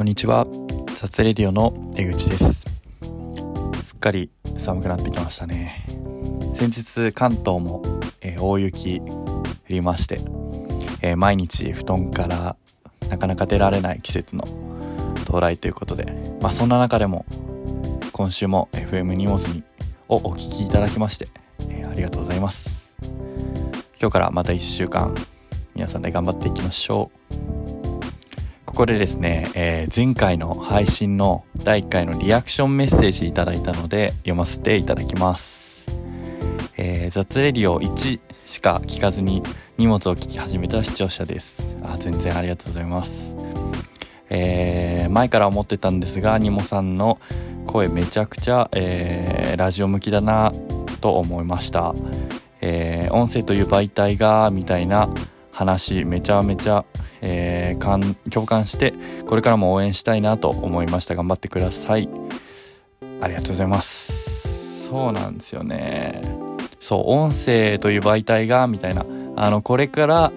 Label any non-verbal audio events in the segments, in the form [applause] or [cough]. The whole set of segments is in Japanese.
こんにちは。雑レディオの江口です。すっかり寒くなってきましたね。先日関東も、えー、大雪降りまして、えー、毎日布団からなかなか出られない季節の到来ということでまあそんな中でも今週も FM 荷物にをお聞きいただきまして、えー、ありがとうございます。今日からまた1週間皆さんで頑張っていきましょう。ここでですね、えー、前回の配信の第1回のリアクションメッセージいただいたので読ませていただきます。えー、雑レディオ1しか聞かずに荷物を聞き始めた視聴者です。あ、全然ありがとうございます。えー、前から思ってたんですが、ニモさんの声めちゃくちゃ、えー、ラジオ向きだなと思いました。えー、音声という媒体が、みたいな話めちゃめちゃ、えー、共感してこれからも応援したいなと思いました。頑張ってください。ありがとうございます。そうなんですよね。そう音声という媒体がみたいな。あのこれから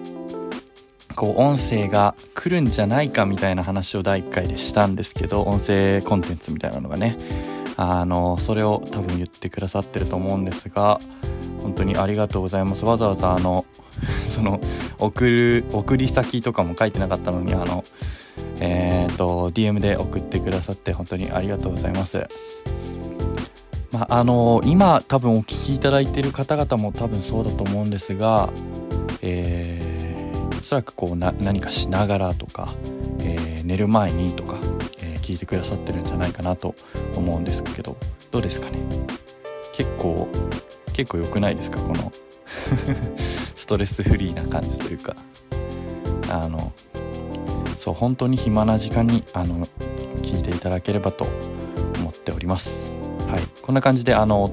こう音声が来るんじゃないかみたいな話を第1回でしたんですけど音声コンテンツみたいなのがね。あのそれを多分言ってくださってると思うんですが本当にありがとうございます。わざわざあの [laughs] その送る送り先とかも書いてなかったのにあのえっ、ー、と DM で送ってくださって本当にありがとうございます。まあ、あの今多分お聞きいただいてる方々も多分そうだと思うんですが、えー、おそらくこうな何かしながらとか、えー、寝る前にとか、えー、聞いてくださってるんじゃないかなと思うんですけどどうですかね？結構結構良くないですか？この [laughs] ストレスフリーな感じというかあのそう本当に暇な時間にあの聞いていただければと思っております。はい。こんな感じであのお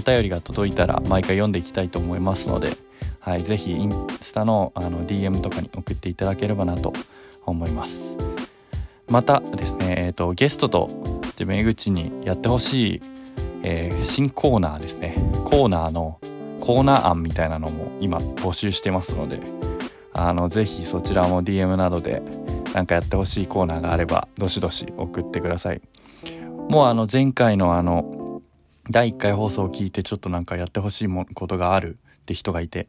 便りが届いたら毎回読んでいきたいと思いますのではい。是非インスタのあの DM とかに送っていただければなと思います。またですねえっ、ー、とゲストと自分江口にやってほしい、えー、新コーナーですね。コーナーのコーナー案みたいなのも今募集してますのであのぜひそちらも DM などで何かやってほしいコーナーがあればどしどし送ってください。もうあの前回のあの第1回放送を聞いてちょっとなんかやってほしいことがあるって人がいて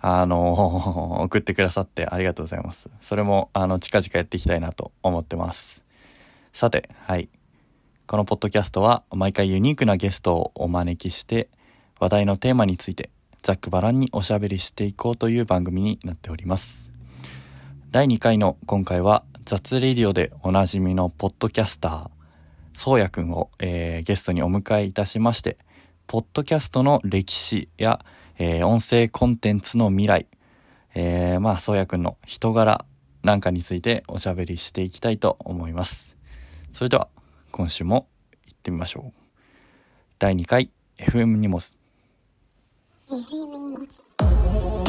あの [laughs] 送ってくださってありがとうございます。それもあの近々やっていきたいなと思ってます。さてはい。このポッドキャストは毎回ユニークなゲストをお招きして話題のテーマについてざっくばらんにおしゃべりしていこうという番組になっております。第2回の今回は雑レディオでおなじみのポッドキャスター、そうやくんを、えー、ゲストにお迎えいたしまして、ポッドキャストの歴史や、えー、音声コンテンツの未来、えー、まあ、そうやくんの人柄なんかについておしゃべりしていきたいと思います。それでは、今週も行ってみましょう。第2回 FM ニモス FM 荷物い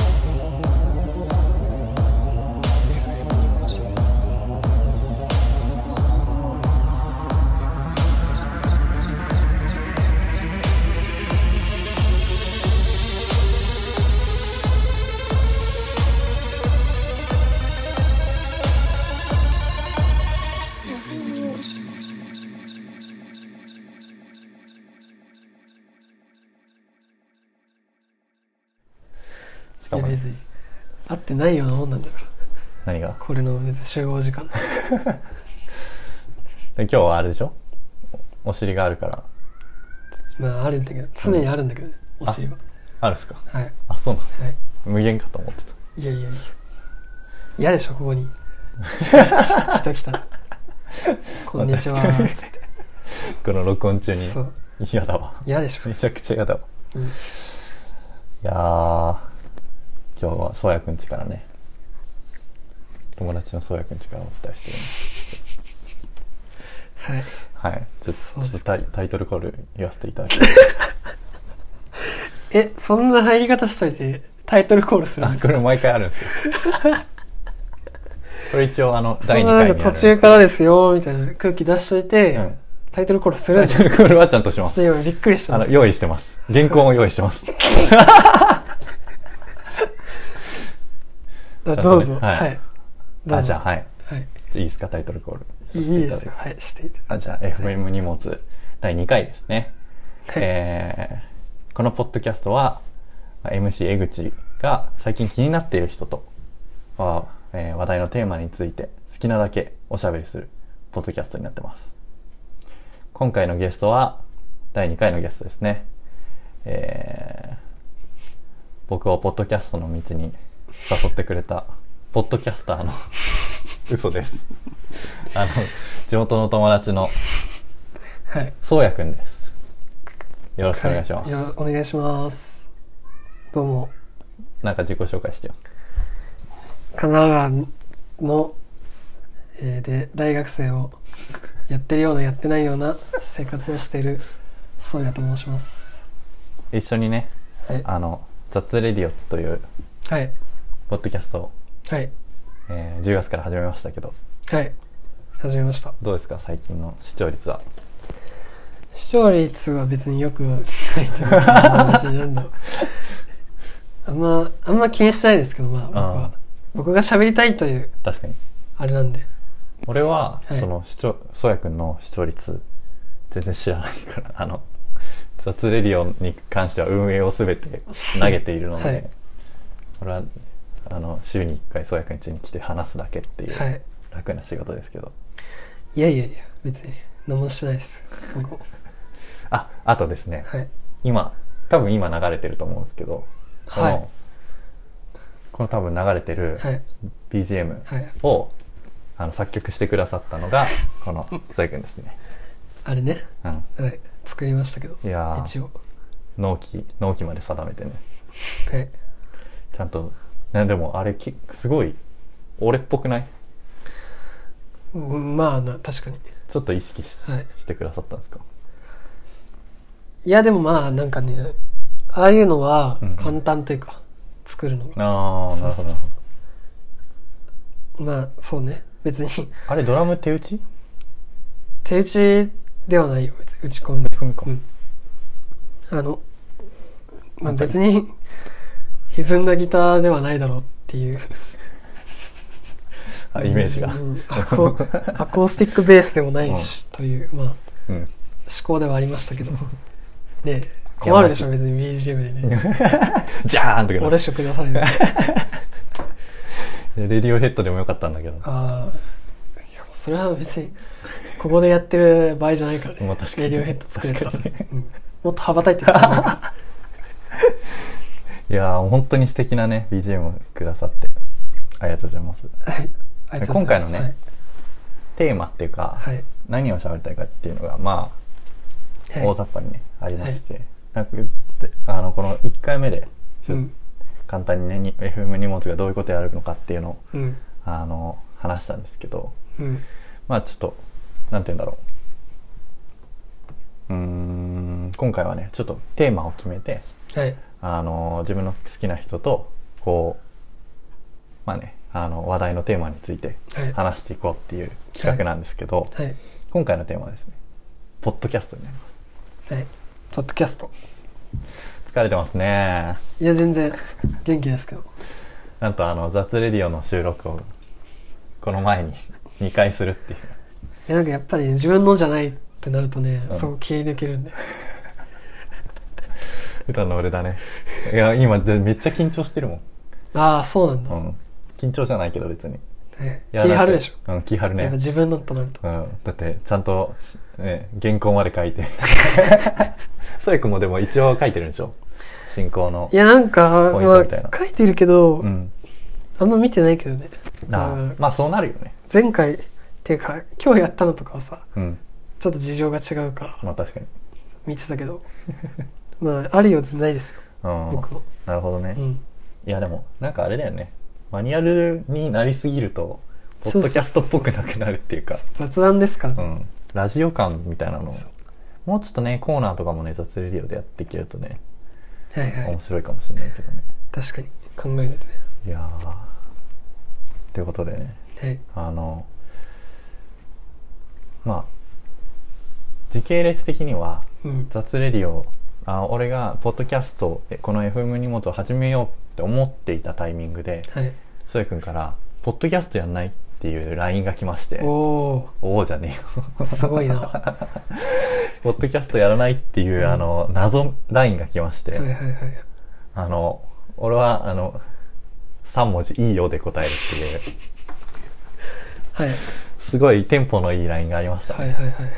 や別に合ってないようなもんなんだから。何が？これの別に集合時間。で [laughs] 今日はあれでしょ？お尻があるから。まああるんだけど常にあるんだけどね、お尻は。あるっすか？はい。あそうなんですはい。無限かと思ってた。いやいやいや。嫌でしょここに。人 [laughs] 来た。ら「こんにちは」まあつって。この録音中に。嫌だわ。嫌でしょ。めちゃくちゃ嫌だわ。うん。いやー今日はそうやくんちからね。友達のそうやくんちからお伝えしてるはい。はい。ちょっとちょっとタイタイトルコール言わせていただきます。[laughs] えそんな入り方しといてタイトルコールするんあですか？これ毎回あるんですよ。[laughs] これ一応あのそ第2んななん回にか途中からですよみたいな空気出しといて、うん。タイトルコールするタイトルコールはちゃんとします。ちょっと今びっくりしたあの用意してます。原稿も用意してます [laughs] あどうぞ。はい。はい。あじゃあはい。はい。いいですかタイトルコール。いいですよ。はい、していただあじゃあ FM 荷物第2回ですね、はい。えーこのポッドキャストはまあ MC 江口が最近気になっている人と、まあえー話題のテーマについて好きなだけおしゃべりするポッドキャストになってます。今回のゲストは第2回のゲストですね。えー僕をポッドキャストの道に誘ってくれたポッドキャスターの [laughs] 嘘ですあの地元の友達のはい。そうやくんですよろしくお願いします、はいお願いします。どうも、なんか自己紹介してよ神奈川の、えーで、大学生をやってるような、やってないような生活をしている、そうやと申します。一緒にねはい。あの雑レディオというはい。ポッドキャストを、はい。えー10月から始めましたけどはい。始めました。どうですか？最近の視聴率は視聴率は別によくないという [laughs] か。あんま、あんま気にしてないですけど、まあ僕あは。僕が喋りたいという、確かにあれなんで。俺は、はいその視聴そうやくんの視聴率全然知らないからあの雑レディオに関しては運営を全て投げているので、はい俺はあの週に1回そうやくん家に来て話すだけっていう、はい。楽な仕事ですけどいやいやいや、別に何もしてないです。ああとですね、はい。今多分今流れてると思うんですけどこの、はいこの多分流れてるはい。BGM はい。を、あの作曲してくださったのがこの須井君ですね、あれね。うん、はい。作りましたけど。いやー一応。納期納期まで定めてねはい。ちゃんとねでもあれきすごい俺っぽくない？うんまあな、確かに。ちょっと意識し,、はい。してくださったんですか？いや、でもまあ、なんかね、ああいうのはうん簡単というか、作るのが。ああなるほどそうそうそう。なるほどまあ、そうね。別に、[laughs] あれドラム手打ち？手打ちではないよ、別に。打ち込み打ち込みか、うん。あの、まあ別に、歪んだギターではないだろうっていう。あイメージがうんアコアコースティックベースでもないし、という、まあ、思うん考ではありましたけど。ねえ [laughs] 困るでしょ、別に BGM でね。[laughs] ジャーンとか俺色出される。[laughs] レディオヘッドでもよかったんだけどああ、それは別に、ここでやってる場合じゃないからね。まあ確かにレディオヘッド作るから。ねうんもっと羽ばたいてるからなんかいやー本当に素敵なね BGM をくださってありがとうございますはい。今回のねテーマっていうか、はい。はい。何を喋りたいかっていうのがまあはい大雑把にね、ありまして、なんかあのこの1回目でうん。簡単にね、に FM 荷物がどういうことやるのかっていうのをうん。あの話したんですけどうん。まあちょっとなんて言うんだろううーん今回はねちょっとテーマを決めてはい。あの自分の好きな人とこうまあねあの話題のテーマについてはい。話していこうっていう企画なんですけど、はい。今回のテーマはですねポッドキャストになりますはい。ポッドキャスト。疲れてますねいや、全然、元気ですけど。なんとあの雑レディオの収録をこの前に2回するっていういや、なんかやっぱりね、自分のじゃないってなるとね、うんそこ切り抜けるんで。普段の俺だね。いや今でめっちゃ緊張してるもん、ああ、そうなんだ。うん、緊張じゃないけど別に。ね気張るでしょ。うん気張るね。自分のとなると。うん、だってちゃんとし、ね、原稿まで書いて。そやくんもでも一応書いてるんでしょ？進行の。いや、なんか、書いてるけど、うん。あんま見てないけどね。あうんまあそうなるよね。前回、っていうか、今日やったのとかはさ、うん。ちょっと事情が違うから、まあ確かに。見てたけど、[laughs] まあ、あるようでないですよ、うん僕も。なるほどね、うん。いやでもなんかあれだよねマニュアルになりすぎるとポッドキャストっぽくなくなるっていうか雑談ですか。うんラジオ感みたいなのもうちょっとねコーナーとかもね雑レディオでやっていけるとねはいはい面。白いかもしれないけどね確かに、考えるとね。いやーということでねはい。あのまあ時系列的にはうん。雑レディオあ俺がポッドキャストえこの FM 荷物を始めようって思っていたタイミングではい。そやくんから「ポッドキャストやんない?」っっていう LINE が来まして、おおおじゃねえよ。おすごいな。は [laughs] ポッドキャストやらないっていう、うんあの、謎 LINE が来まして、いはいはい。あの、俺は、あの、3文字いいよで答えるっていう、はい。すごいテンポのいい LINE がありましたね。はいはいはいはい。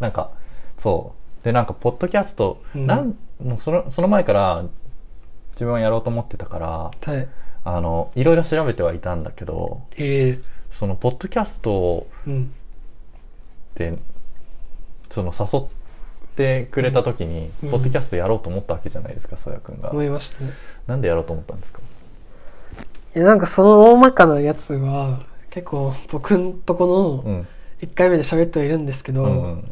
なんか、そう。で、なんか、ポッドキャスト、うんなん、もうその、その前から、自分はやろうと思ってたから、はい。あの、いろいろ調べてはいたんだけど、ええその、ポッドキャストうん。で、その、誘ってくれた時に、うんポッドキャストやろうと思ったわけじゃないですか、そやくんが。思いましたね。なんでやろうと思ったんですか？いや、なんかその大まかなやつは、結構僕んとこのうん。1回目で喋ってはいるんですけど、うんうん。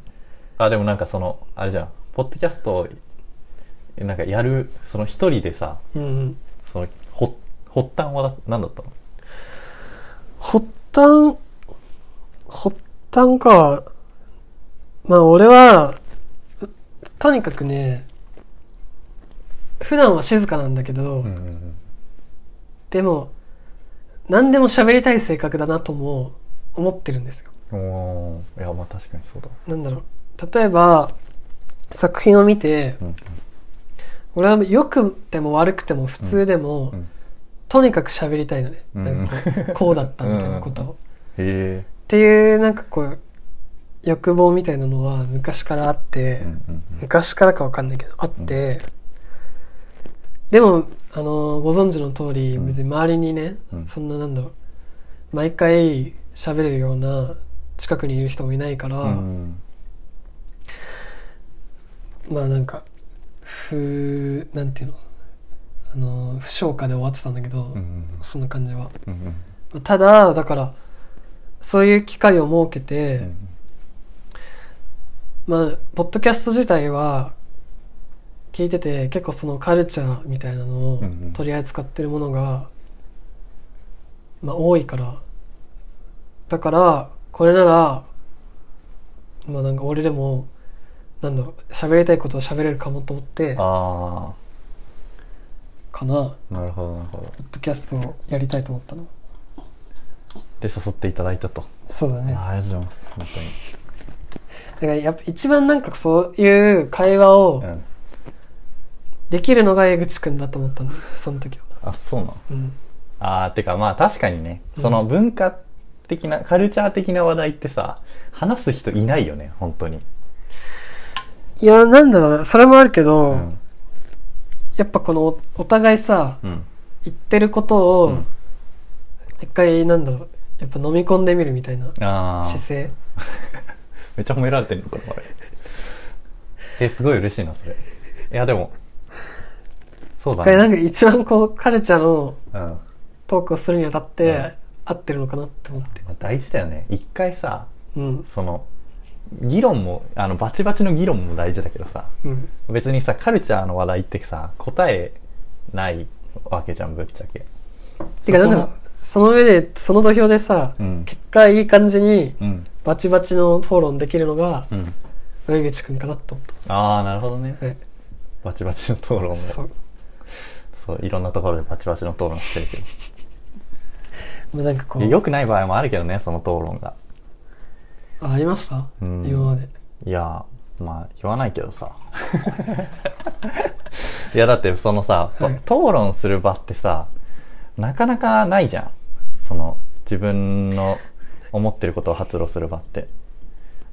あ、でもなんかその、あれじゃん、ポッドキャストを、なんかやる、その一人でさ、うんうん。その、ほ、発端は何だったの？発端、発端か。まあ俺は、とにかくね、普段は静かなんだけど、うんうんでも、何でも喋りたい性格だなとも思ってるんですよ。うん。おーいや、まあ確かにそうだ。なんだろう。例えば、作品を見て、うん俺は良くても悪くても普通でも、うん。とにかく喋りたいのね。うんなんかこうこうだったみたいなことを。っへていう、なんかこう、欲望みたいなのは昔からあって、昔からかわかんないけど、あって、でも、あの、ご存知の通り、うん別に周りにね、うんそんななんだろう、毎回喋れるような近くにいる人もいないから、うん。まあなんか、不、なんていうの、あの、不消化で終わってたんだけど、うんうん。そんな感じは。うんうん。ただ、だから、そういう機会を設けて、うん。まあ、ポッドキャスト自体は、聞いてて、結構そのカルチャーみたいなのをうんうん。取り扱ってるものが、まあ多いから。だから、これなら、まあなんか俺でも、なんだろう、喋りたいことを喋れるかもと思って、あかな、ポッあ、なるほど、なるほど。ドキャストをやりたいと思ったの。で、誘っていただいたと。そうだね。あありがとうございます。本だからやっぱ一番なんかそういう会話を。できるのが江口くんだと思ったんだよ、その時は。あ、そうなの？うん。ああ、てかまあ確かにね、うんその文化的な、カルチャー的な話題ってさ、話す人いないよね、本当に。いや、なんだろうな、それもあるけど、うん。やっぱこのおお互いさ、うん。言ってることをうん、一回なんだろう、やっぱ飲み込んでみるみたいなああ。姿勢。[laughs] めっちゃ褒められてるのこれ、これ。え、すごい嬉しいな、それ。いや、でも、そうだね。一回なんか一番こう、カルチャーのうん。まトークをするにあたって、うん合ってるのかなって思って。あ大事だよね。一回さ、うん。その、議論も、あの、バチバチの議論も大事だけどさ、うん。別にさ、カルチャーの話題ってさ、答えないわけじゃん、ぶっちゃけ。てかなんだろう、その上で、その土俵でさ、うん。結果いい感じにうん。バチバチの討論できるのが、うん。江口くんかなと思っああ、なるほどね。た。はい。バチバチの討論も。そそう。う。いろんなところでバチバチの討論してるけど。[laughs] まあなんかこう、いや良くない場合もあるけどね、その討論が。あありました、うん今まで。いや、まあ、言わないけどさ。[laughs] いや、だってそのさ、はい討論する場ってさ、なかなかないじゃん。その、自分の思ってることを発露する場って。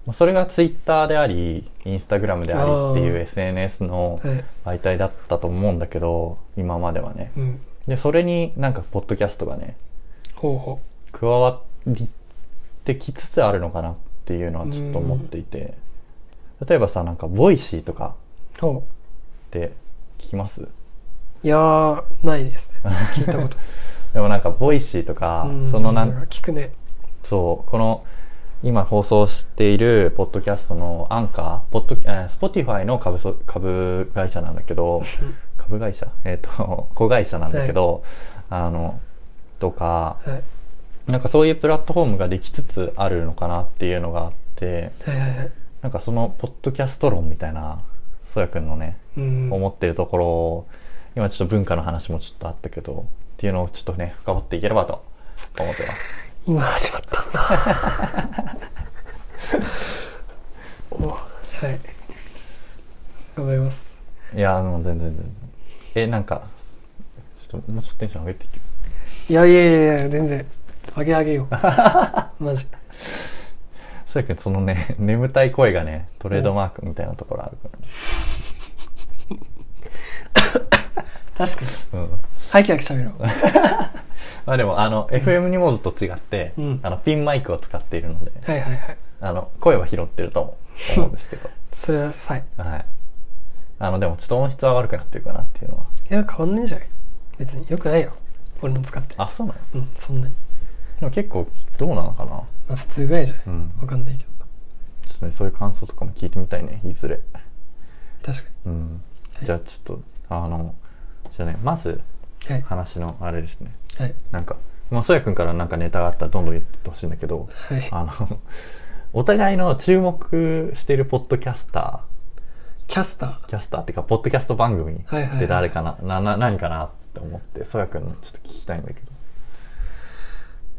まあそれがツイッターであり、インスタグラムでありっていう SNS のはい。媒体だったと思うんだけど、今まではね。うん。で、それになんか、ポッドキャストがね、ほうほ加わってきつつあるのかなっていうのはちょっと思っていて、例えばさ、なんか、 Voicy とかって聞きます？う。いやー、ないですね。聞いたこと。[laughs] でもなんか、 Voicy とかう、んそのなんか聞くね。そう、この、今放送しているポッドキャストのアンカー、ポッド、えー、 Spotify の株そ、株会社なんだけど、株会社？えっ、と、子会社なんだけど、あの、とか、はい。なんかそういうプラットフォームができつつあるのかなっていうのがあって、はいはいはい。なんかその、ポッドキャスト論みたいな、そやくんのね、うん。思ってるところを、今ちょっと文化の話もちょっとあったけど、っていうのをちょっとね、深掘っていければと思ってます。今始まったんだ [laughs] おはい頑張りますいやもう全然全然えなんかちょっともうちょっとテンション上げていけいやいやいやいや全然あげあげよう。[laughs] マジ。そうやけどそのね [laughs] 眠たい声がねトレードマークみたいなところあるからね。確かに。うん。ハキハキしゃべろう。[laughs] まあでもあの FM ニモーズと違って、うん。あのピンマイクを使っているのではいはいはい。あの声は拾ってると思うんですけど。それはさい。はい。あのでもちょっと音質は悪くなってるかなっていうのは。いや変わんないんじゃない？別によくないよ。俺の使ってあそうなの？うんそんなにでも結構どうなのかな。まあ普通ぐらいじゃない、うん。わかんないけど。ちょっとねそういう感想とかも聞いてみたいねいずれ。確かうん。じゃあちょっとあのじゃあねまずにはい。話のあれですね。はい。なんかまあそやくんからなんかネタがあったらどんどん言ってほしいんだけどはい。あのお互いの注目してるポッドキャスタキャスター？ーキャスターっていうかポッドキャスト番組っはいはいはいて誰かな,、なな何かなって思ってそやくんのちょっと聞きたいんだけど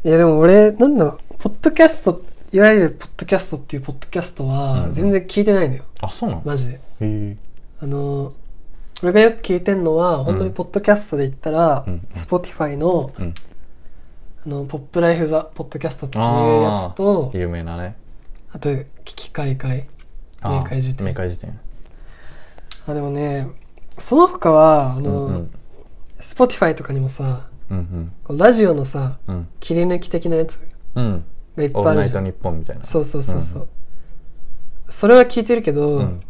いやでも俺なんだろうポッドキャストいわゆるポッドキャストっていうポッドキャストはうん。全然聞いてないのよ、あそうなの？マジで。へえ。あの俺がよく聞いてんのは本当にポッドキャストで言ったら、うん Spotify のうん。あのポップライフザポッドキャストっていうやつと有名なね。あと危機開会。あー明快辞典明快辞典あでもねその他はあの、うんうん。Spotify とかにもさうんこうラジオのさうん。うん切り抜き的なやつうん。がいっオールナイトぱいあるじゃん。ニッポンみたいな。そうそうそうそう、それは聞いてるけど、うん。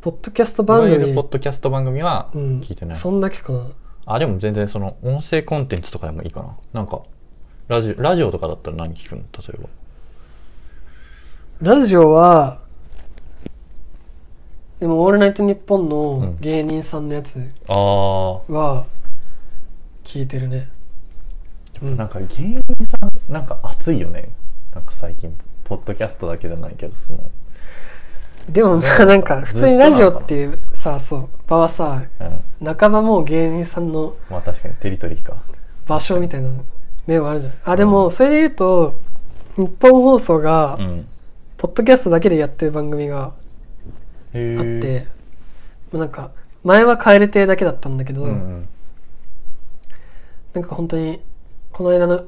ポッドキャスト番組ポッドキャスト番組はうん。聞いてない、そんだけかな。あでも全然その音声コンテンツとかでもいいかな。なんかラジオラジオとかだったら何聞くの？例えば。ラジオはでも「オールナイトニッポン」のん。芸人さんのやつああは聞いてるね、うん。なんか芸人さんなんか熱いよね。なんか最近ポッドキャストだけじゃないけどその。でもまあなんか普通にラジオっていうさそう場はさうん。半ばもう芸人さんのまあ確かにテリトリーか。場所みたいな面はあるじゃん。あでもそれで言うと日本放送がうん。ポッドキャストだけでやってる番組があって、もうなんか前は蛙亭だけだったんだけど、うんうんなんか本当にこの間の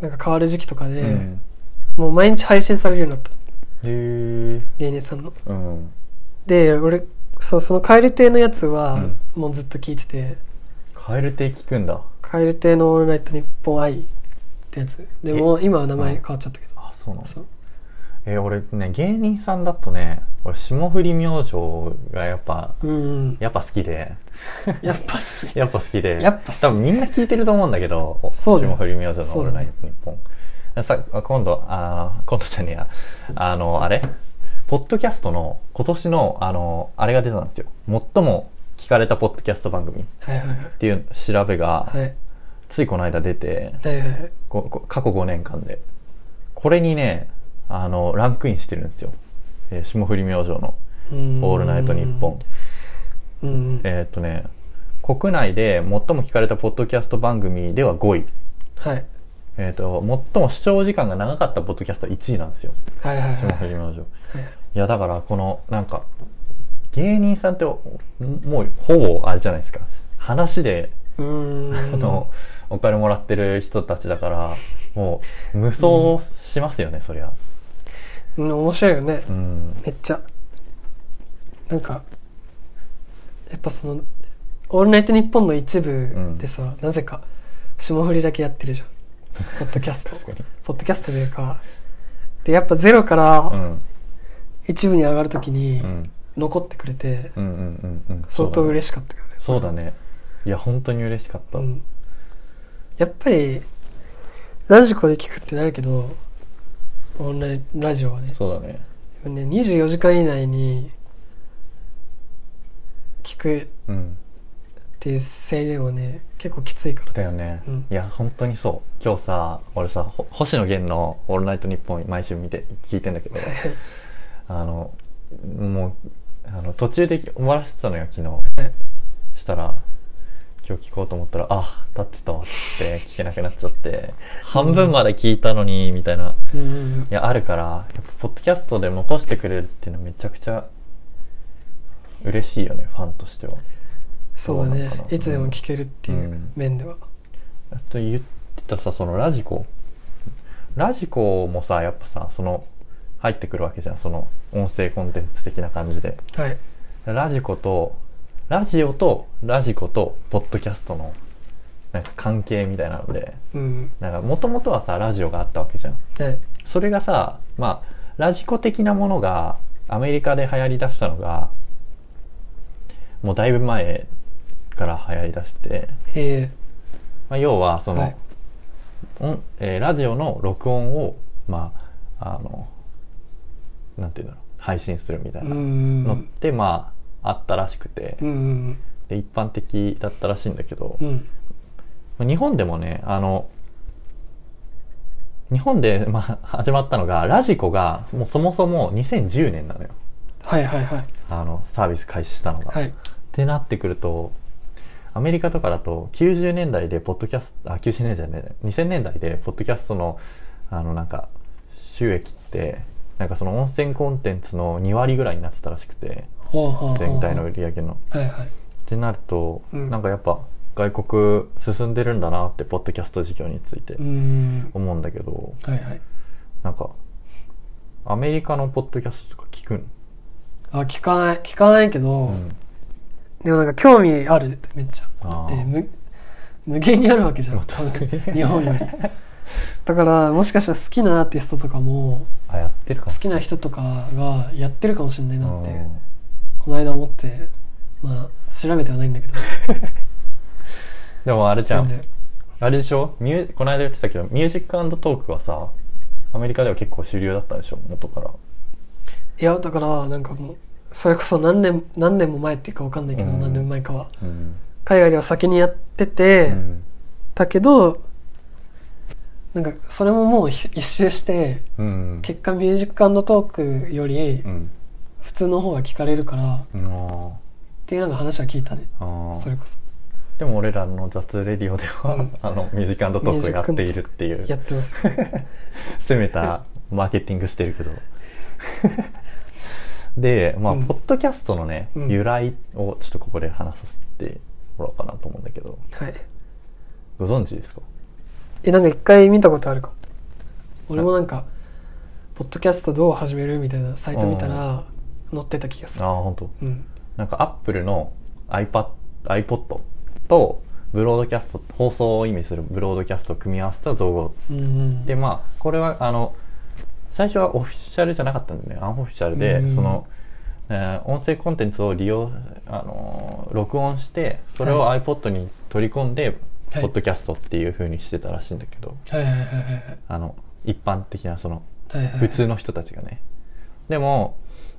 なんか変わる時期とかで、うん。もう毎日配信されるようになった。へえ芸人さんの。うん。で俺そうその蛙亭のやつはうん。もうずっと聞いてて。蛙亭聞くんだ。蛙亭の「オールナイトニッポン愛」ってやつ。でも今は名前変わっちゃったけど。あそうなのそう。えー俺ね芸人さんだとね俺霜降り明星がやっぱうんうん。やっぱ好きでやっぱ好き。[laughs] やっぱ好きで。やっぱ多分みんな聞いてると思うんだけどそう霜降り明星の「そうだねオールナイトニッポン」さ今度あー今度じゃねえや。あのあれ？ポッドキャストの今年のあのあれが出たんですよ。最も聞かれたポッドキャスト番組。っていう調べが、はい。ついこの間出てはいはいはい。ここ過去5年間で。これにねあのランクインしてるんですよ、えー霜降り明星のう「ん。オールナイトニッポン」うんうん。えーっとね国内で最も聞かれたポッドキャスト番組では5位。はい。えー、と最も視聴時間が長かったポッドキャストは1位なんですよ。はいはいはい。霜降り明星い。はいやだからこのなんか芸人さんっておもうほぼあれじゃないですか。話で、うーん。あのお金もらってる人たちだからもう無双しますよね、そりゃ。うん面白いよね。うん。めっちゃ。なんかやっぱその「オールナイトニッポン」の一部でさ、なぜか霜降りだけやってるじゃん。[laughs] ポッドキャスト。ポッドキャストというか。でやっぱゼロからうん。一部に上がるときにうん。残ってくれてうんうんうんうん。相当嬉しかったよね。そうだね。いや本当に嬉しかった、うん。やっぱりラジコで聞くってなるけどオンラインラジオはね。そうだね。ね24時間以内に聞くっうん。ていう制限はね結構きついからだよね、うん。いや本当にそう。今日さ俺さほ星野源の「オールナイトニッポン」毎週見て聞いてんだけど。[laughs] あのもうあの途中で終わらせてたのよ昨日。したら今日聞こうと思ったら、あ、立ってたわっつって聞けなくなっちゃって、半分まで聞いたのに、みたいな。うんいや、あるから、やっぱ、ポッドキャストで残してくれるっていうのはめちゃくちゃ嬉しいよね、ファンとしては。そうだねいつでも聞けるっていううん。面では、あと言ってたさ、そのラジコ。ラジコもさ、やっぱさ、その、入ってくるわけじゃん、その、音声コンテンツ的な感じで。はい。ラジコと、ラジオとラジコとポッドキャストのなんか関係みたいなので、うん。なんか元々はさ、ラジオがあったわけじゃん。はい。それがさ、まあ、ラジコ的なものがアメリカで流行り出したのが、もうだいぶ前から流行り出して、へえ。まあ、要はその、はい。音えーラジオの録音を、まあ、あの、なんていうんだろう、配信するみたいなんのっうん。て、まあ、あったらしくて、で一般的だったらしいんだけど、うん。まあ日本でもね、あの、日本で、まあ、始まったのが、ラジコが、もうそもそも2010年なのよ。はいはいはい。あの、サービス開始したのが。はいってなってくると、アメリカとかだと、90年代でポッドキャスト、あ、90年代じゃない、2000年代で、ポッドキャストの、あの、なんか、収益って、なんかその温泉コンテンツの2割ぐらいになってたらしくて、全体の売り上げの。はいはい。ってなると、うん。なんかやっぱ、外国進んでるんだなって、ポッドキャスト事業についてうん。思うんだけど、はいはい。なんか、アメリカのポッドキャストとか聞くん？あ聞かない聞かないけど、うん。でもなんか興味あるめっちゃ。で無無限にあるわけじゃん。日本より。[laughs] だからもしかしたら好きなアーティストとかも好きな人とかがやってるかもしれないなってうん。この間思ってまあ調べてはないんだけど。[laughs] でもあれじゃん。あれでしょ？ミューこの間言ってたけど、ミュージックトークはさ、アメリカでは結構主流だったでしょ？元から。いやだからなんかもうそれこそ何年何年も前っていうかわかんないけど、うん何年前かはうん。海外では先にやってて、うん。だけどなんかそれももう一周してうん。結果ミュージックトークよりうん。普通の方が聞かれるからっていうなんか話は聞いたねそれこそでも俺らの雑レディオでは、うんあの、ミュージックトークをやっているっていう、やってます [laughs] 攻めたマーケティングしてるけど。で、まあ、うん。ポッドキャストのね、うん。由来をちょっとここで話させてもらおうかなと思うんだけど、はい。ご存知ですか？えなんか一回見たことあるか俺もなんかポッドキャストどう始めるみたいなサイト見たら載ってた気がする。ああ、本当。うん。なんかアップルの iPad、iPod とブロードキャスト、放送を意味するブロードキャストを組み合わせた造語。うんうん。で、まあ、これはあの、最初はオフィシャルじゃなかったんだよね。アンオフィシャルで、うん。その、えー音声コンテンツを利用、あのー録音して、それを iPod に取り込んで、はい。ポッドキャストっていう風にしてたらしいんだけど、はいはいはいはいあの、一般的なその、はい普通の人たちがね。でも、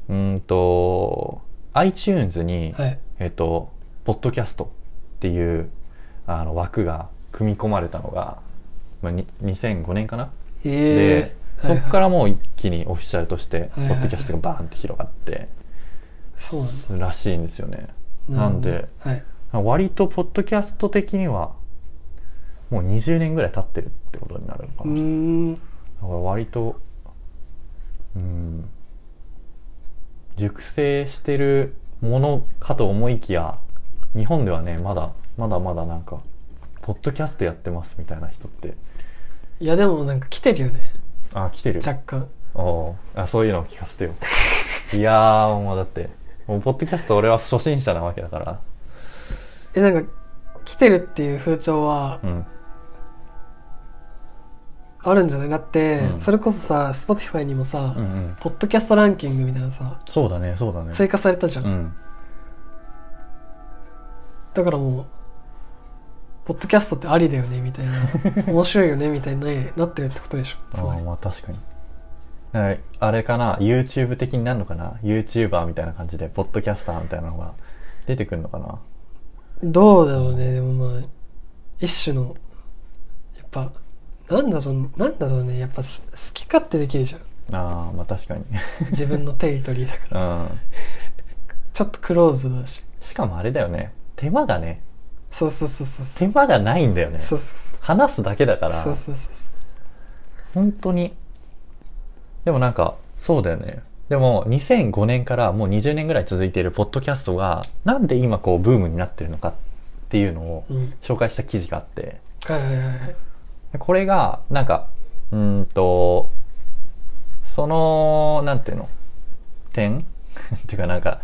うーんと、iTunes に、はい。えっ、と、ポッドキャストっていうあの枠が組み込まれたのが、まあ、に2005年かな、えでえそこからもう一気にオフィシャルとして、ポッドキャストがバーンって広がって、そうなんだ。らしいんですよね。なんで、はい。割とポッドキャスト的には、もう20年ぐらい経ってるってことになるのかうな。だから割と、うん、熟成してるものかと思いきや、日本ではね、まだ、まだまだなんか、ポッドキャストやってますみたいな人って、いやでもなんか来てるよねあ、来てる。若干おうあそういうのを聞かせてよ。[laughs] いやー、もうだって、もうポッドキャスト俺は初心者なわけだから、えなんか来てるっていう風潮はうん。あるんじゃない？だって、うんそれこそさ Spotify にもさ、うんうん。ポッドキャストランキングみたいなさそうだね、そうだね。追加されたじゃん、うん。だからもうポッドキャストってありだよねみたいな [laughs] 面白いよねみたいになってるってことでしょつああ、まあ確かに。はいあれかな？YouTube 的になるのかな ?YouTuber みたいな感じで、ポッドキャスターみたいなのが出てくるのかな？どうだろうねでもまあ一種のやっぱなんだろうなんだろうねやっぱす好き勝手できるじゃんああ、まあ確かに。自分のテリトリーだから [laughs] うん。[laughs] ちょっとクローズドだししかもあれだよね。手間がね、そうそうそうそう。そ手間がないんだよね。うそうそうそう。話すだけだから。そうそうそう本当に。でもなんかそうだよね。でも2005年からもう20年ぐらい続いているポッドキャストがなんで今こうブームになってるのかっていうのをうん。紹介した記事があって。はいはいはいはい。でこれがなんかうーんとそのなんていうの？点？[laughs] っていうかなんか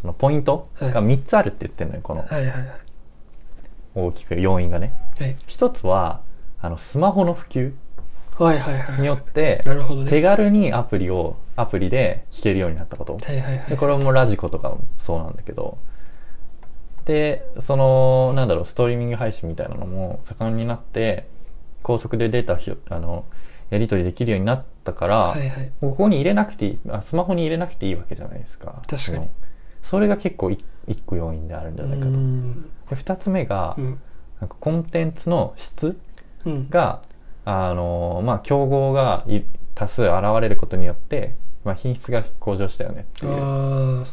そのポイント？が3つあるって言ってるのよこの。はいはいはい大きく要因がね。はい。一つはあのスマホの普及はいはいはいによってね。手軽にアプリをアプリで聞けるようになったこと。はいはいはい。でこれもラジコとかもそうなんだけど。でそのなんだろうストリーミング配信みたいなのも盛んになって高速でデータをひあのやり取りできるようになったから、はいはい。ここに入れなくていいあスマホに入れなくていいわけじゃないですか。確かにそれが結構い一個要因であるんじゃないかと。二つ目が、うん。なんかコンテンツの質うん。が、あのまあ、競合がい多数現れることによって、まあ、品質が向上したよねっていう。あ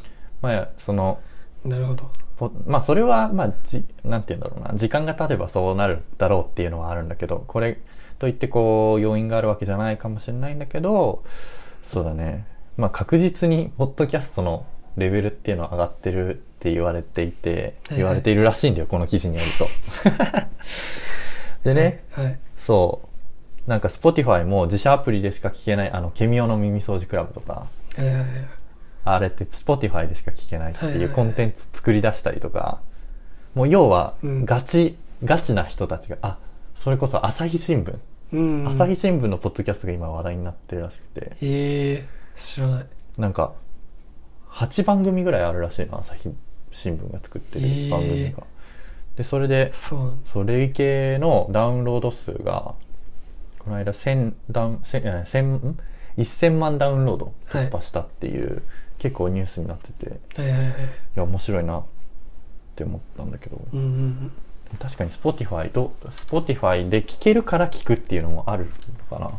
まあ、その、あなるほど。ぽまあ、それは、まあ、じ、なんて言うんだろうな、時間が経てばそうなるだろうっていうのはあるんだけど、これといってこう、要因があるわけじゃないかもしれないんだけど、そうだね。まあ、確実に、ポッドキャストのレベルっていうのは上がってるって言われていて、はいはい。言われているらしいんだよ、この記事によると。[laughs] でね、はいそう。なんか Spotify も自社アプリでしか聞けない、あの、ケミオの耳掃除クラブとか、はいはいはい。あれって Spotify でしか聞けないってはいうコンテンツ作り出したりとか、もう要はうん。ガチ、ガチな人たちが、あ、それこそ朝日新聞、うん朝日新聞のポッドキャストが今話題になってるらしくて、ええ知らない。なんか、8番組ぐらいあるらしいの、朝日新聞が作ってる番組が。で、それで、そう。累計のダウンロード数が、この間1000ダウン、1000えー1000ん？1000万ダウンロード突破したっていう、結構ニュースになってて、いはいはいはい。や、面白いなって思ったんだけど、うんうん確かに Spotify と、Spotify で聴けるから聴くっていうのもあるのかな。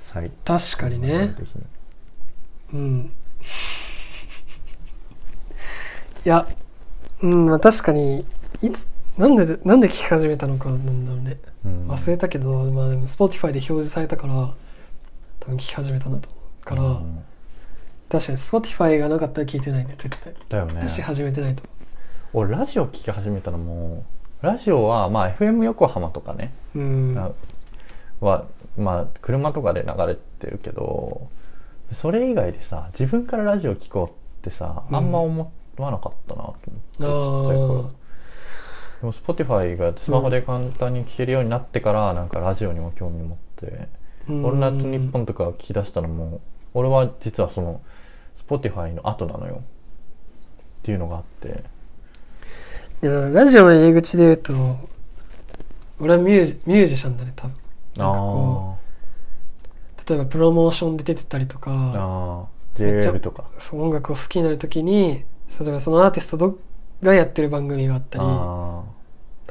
最確かにねうん。いやうんまあ確かにいつなんでなんで聞き始めたのかなんだろうね。うん。忘れたけど、まあでも Spotify で表示されたから多分聞き始めたんだと思うから、うん。確かに Spotify がなかったら聞いてないね絶対。だよね。私始めてないと。俺ラジオ聞き始めたのも、ラジオはまあ FM 横浜とかね、うん。あは、まあ、車とかで流れてるけど、それ以外でさ、自分からラジオ聞こうってさ、うん。あんま思わなかったなとあ思って、ちっちゃい頃。ー。でも Spotify がスマホで簡単に聞けるようになってから、なんかラジオにも興味持って、うん。オールナイトニッポンとか聞き出したのも、俺は実はその、Spotify の後なのよ。っていうのがあって、でもラジオの入り口で言うと俺はミュージミュージシャンだね多分。なんかこう例えばプロモーションで出てたりとあか JL とか。そう音楽を好きになるときに例えばそのアーティストどがやってる番組があったり。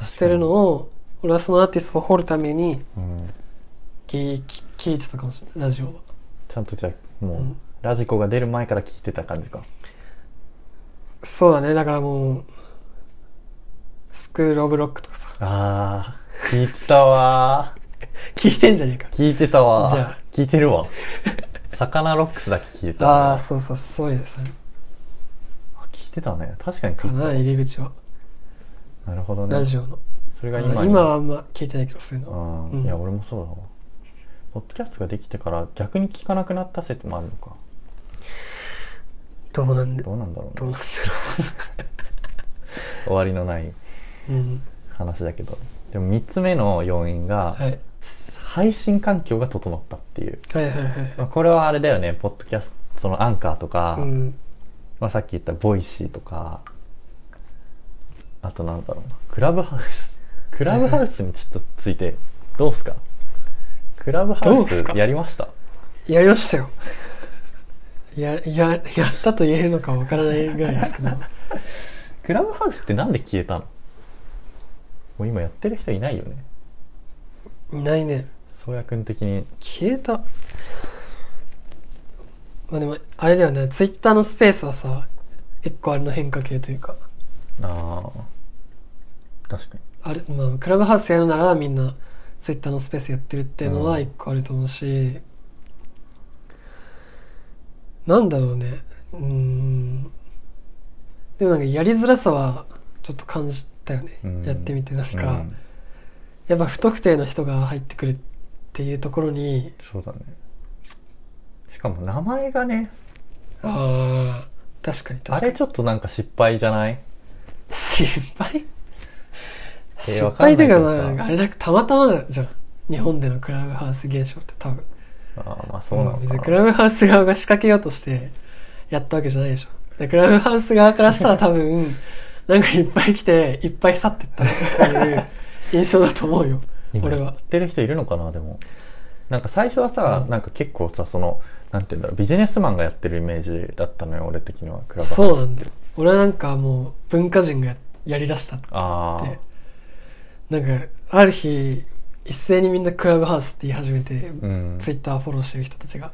してるのを俺はそのアーティストを掘るためにうん。聞いてたかもしれないラジオはちゃんとじゃあもう、うんラジコが出る前から聞いてた感じか。そうだねだからもうスクール・オブ・ロックとかさああ、聞いてたわ [laughs] 聞いてんじゃねえかー。聞いてたわー。じゃあ聞いてるわ。サカナロックスだけ聞いてたわ。ああそうそうそうですねあ聞いてたね。確かに聞いて。かな入り口はなるほどね。ラジオのそれが今に今はあんま聞いてないけどそういうのうん。うんいや、俺もそうだわ。ポッドキャストができてから逆に聞かなくなった説もあるのか。どうなんでどうなんだろうね。どうなんだ [laughs] 終わりのないろううん話だけど。でも3つ目の要因が、はい配信環境が整ったっていう。はいはいはいまあ、これはあれだよね、ポッドキャスト、そのアンカーとか、うん。まあ、さっき言った Voicy とか、あとなんだろうな、クラブハウス。クラブハウスにちょっとついて、どうすか？クラブハウスやりました？やりましたよ。やややったと言えるのかわからないぐらいですけど。[laughs] クラブハウスってなんで消えたの？もう今やってる人いないよね。いないね宗谷君的に。消えたまあでもあれだよねツイッターのスペースはさ一個あれの変化系というかああ。確かにあれ、まあ、クラブハウスやるならみんなツイッターのスペースやってるっていうのは一個あると思うし、なんだろうねうんでもなんかやりづらさはちょっと感じたよね、うんやってみてなんか、うんやっぱ不特定の人が入ってくるっていうところにそうだね。しかも名前がね。ああ確かに確かに。あれちょっとなんか失敗じゃない？失敗？えー失わかんない敗というかまああれだけたまたまじゃん。日本でのクラブハウス現象って多分。あーまあそうなの別かな。にクラブハウス側が仕掛けようとしてやったわけじゃないでしょ。でクラブハウス側からしたら多分なんかいっぱい来ていっぱい去ってったっていう印象だと思うよ俺は。ってる人いるのかなでも。なんか最初はさ、うん。なんか結構さそのなんて言うんだろうビジネスマンがやってるイメージだったのよ俺的にはクラブハウスそうなんだよ。俺はなんかもう文化人がややりだしたって。あなんかある日一斉にみんなクラブハウスって言い始めて、あうん。ツイッターフォローしてる人たちが。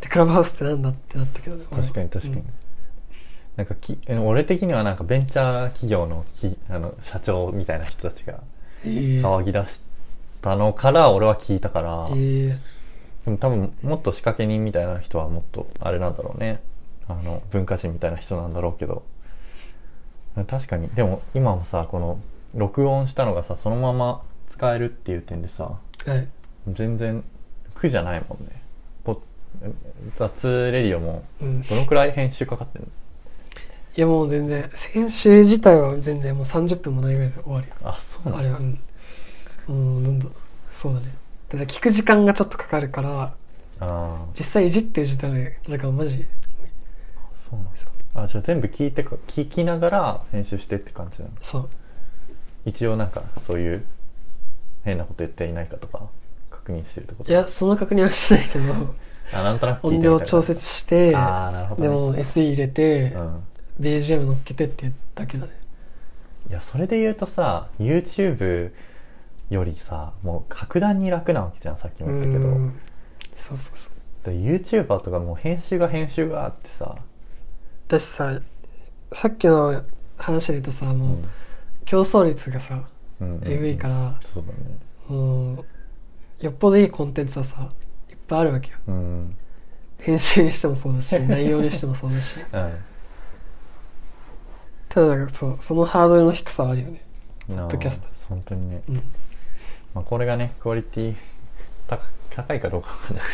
でクラブハウスってなんだってなったけど。ね確かに確かに、うん。なんかき俺的にはなんかベンチャー企業のきあの社長みたいな人たちがえー。騒ぎ出したのから俺は聞いたから、えー。でも多分もっと仕掛け人みたいな人はもっとあれなんだろうね。あの文化人みたいな人なんだろうけど。確かに。でも今もさこの録音したのがさそのまま使えるっていう点でさはい。全然苦じゃないもんね。ポ雑レディオもうん。どのくらい編集かかってんの？いやもう全然先週自体は全然もう30分もないぐらいで終わるよあそうなのあれはうんもうなんだ。そうだね。ただ聞く時間がちょっとかかるからあ実際いじってる時間時間マジーそうなんですあじゃあ全部聞いてか聞きながら編集してって感じなの？そう。一応なんかそういう変なこと言っていないかとか確認してるってこと？いやその確認はしないけどあなんとなく音量調節してああなるほど、ね、でも SE 入れて、うん、BGM 乗っけてってだけだね。いやそれで言うとさ YouTube よりさもう格段に楽なわけじゃんさっきも言ったけど。うん。そうそうそう。で YouTuber とかもう編集が編集があってさ、だしささっきの話で言うとさうもう競争率がさうんえぐいからそうだね。もうよっぽどいいコンテンツはさいっぱいあるわけよ。うん編集にしてもそうだし [laughs] 内容にしてもそうだし。ただなんかそうそのハードルの低さはあるよね。うんッドキャスト。本当にね、うんまあ、これがねクオリティ高高いかどうかわかんない。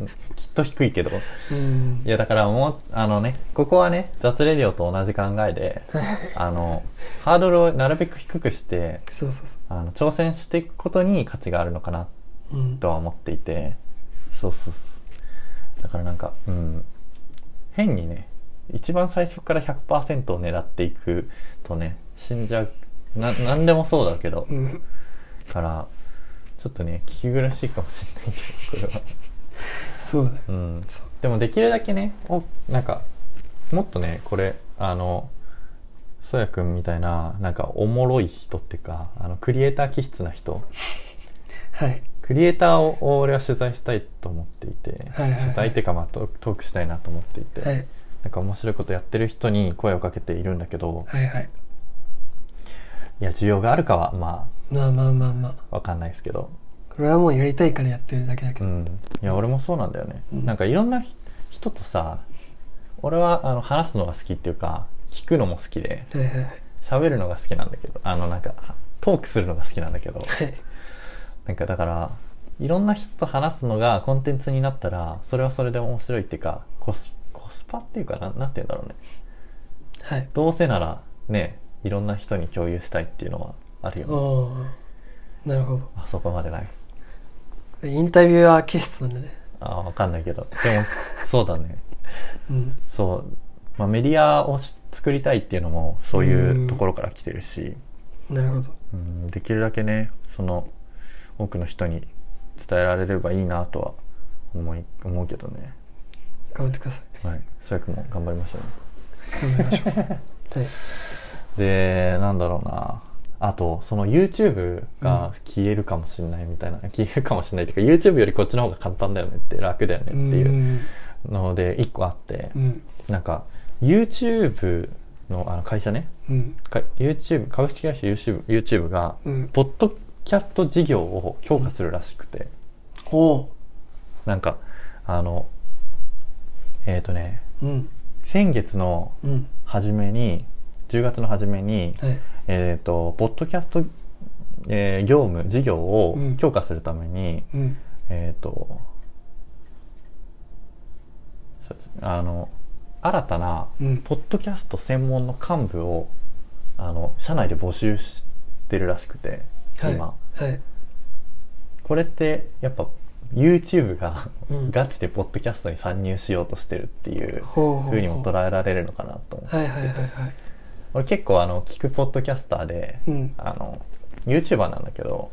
う [laughs] んきっと低いけど。うん。いやだからもうあのねここはね雑レディオと同じ考えで [laughs] あのハードルをなるべく低くしてそうそうそあの挑戦していくことに価値があるのかなううん。とは思っていてそうそうそう。だからなんかうん。変にね一番最初から100%を狙っていくとね死んじゃう。な何でもそうだけど。うんからちょっとね聞き苦しいかもしれないけどこれは。そうだよ。うん。でもできるだけねおなんかもっとねこれあのそやくんみたいななんかおもろい人っていうかあのクリエイター気質な人。はい。クリエイターを俺は取材したいと思っていて、はいはいはい。取材っていうか、まあ、トークトークしたいなと思っていて、はい。なんか面白いことやってる人に声をかけているんだけど、はいはい。いや需要があるかはままあまあまあまあ。あわかんないですけど、これはもうやりたいからやってるだけだけど、うん、いや俺もそうなんだよね、うん。なんかいろんなひ人とさ俺はあの話すのが好きっていうか聞くのも好きではいはいはい。喋るのが好きなんだけどあのなんかトークするのが好きなんだけど。はい。なんかだからいろんな人と話すのがコンテンツになったらそれはそれで面白いっていうかコスコスパっていうかな？なんて言うんだろうね。はい。どうせならねいろんな人に共有したいっていうのはあるよね。なるほど。あそこまでない。インタビュアー気質なんだね。あわかんないけど。でもそうだね。[laughs] うん。そう、まあ、メディアをし作りたいっていうのもそういうところから来てるし、なるほど。うん、できるだけねその多くの人に伝えられればいいなとは思い思うけどね。頑張ってください。はい。そやくんも頑張りましょうね。頑張りましょう。[laughs] はい。でなんだろうなあとその YouTube が消えるかもしれないみたいな、消えるかもしれないっていうか YouTube よりこっちの方が簡単だよねって楽だよねっていうので一個あってうん。なんか YouTube のあの会社ね。うん。か YouTube 株式会社 YouTube, YouTube がうん。ポッドキャスト事業を強化するらしくて、おう。なんかあのえっ、とねうん。先月のうん。初めに10月の初めに、はいえっ、とポッドキャスト、えー業務事業をうん。強化するために、うん。えっ、とあの新たなうん。ポッドキャスト専門の幹部をあの社内で募集してるらしくて、はい。今。はい。これってやっぱ YouTube がうん。ガチでポッドキャストに参入しようとしてるっていうほうにも捉えられるのかなと思って。はいはいはいはい俺結構あの聞くポッドキャスターで、うん。あの YouTuber なんだけど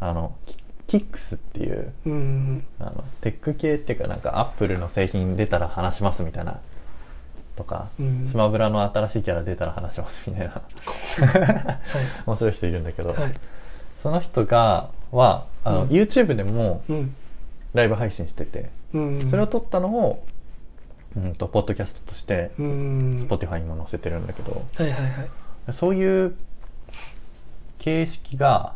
あのキキックスっていううん。あのテック系っていうかなんかアップルの製品出たら話しますみたいなとか、うん。スマブラの新しいキャラ出たら話しますみたいなはい。面白い人いるんだけど、はい。その人がはあの、うん。YouTube でもうん。ライブ配信しててうん。それを撮ったのを、うん、とポッドキャストとしてうん。Spotify にも載せてるんだけど、はいはいはい。そういう形式が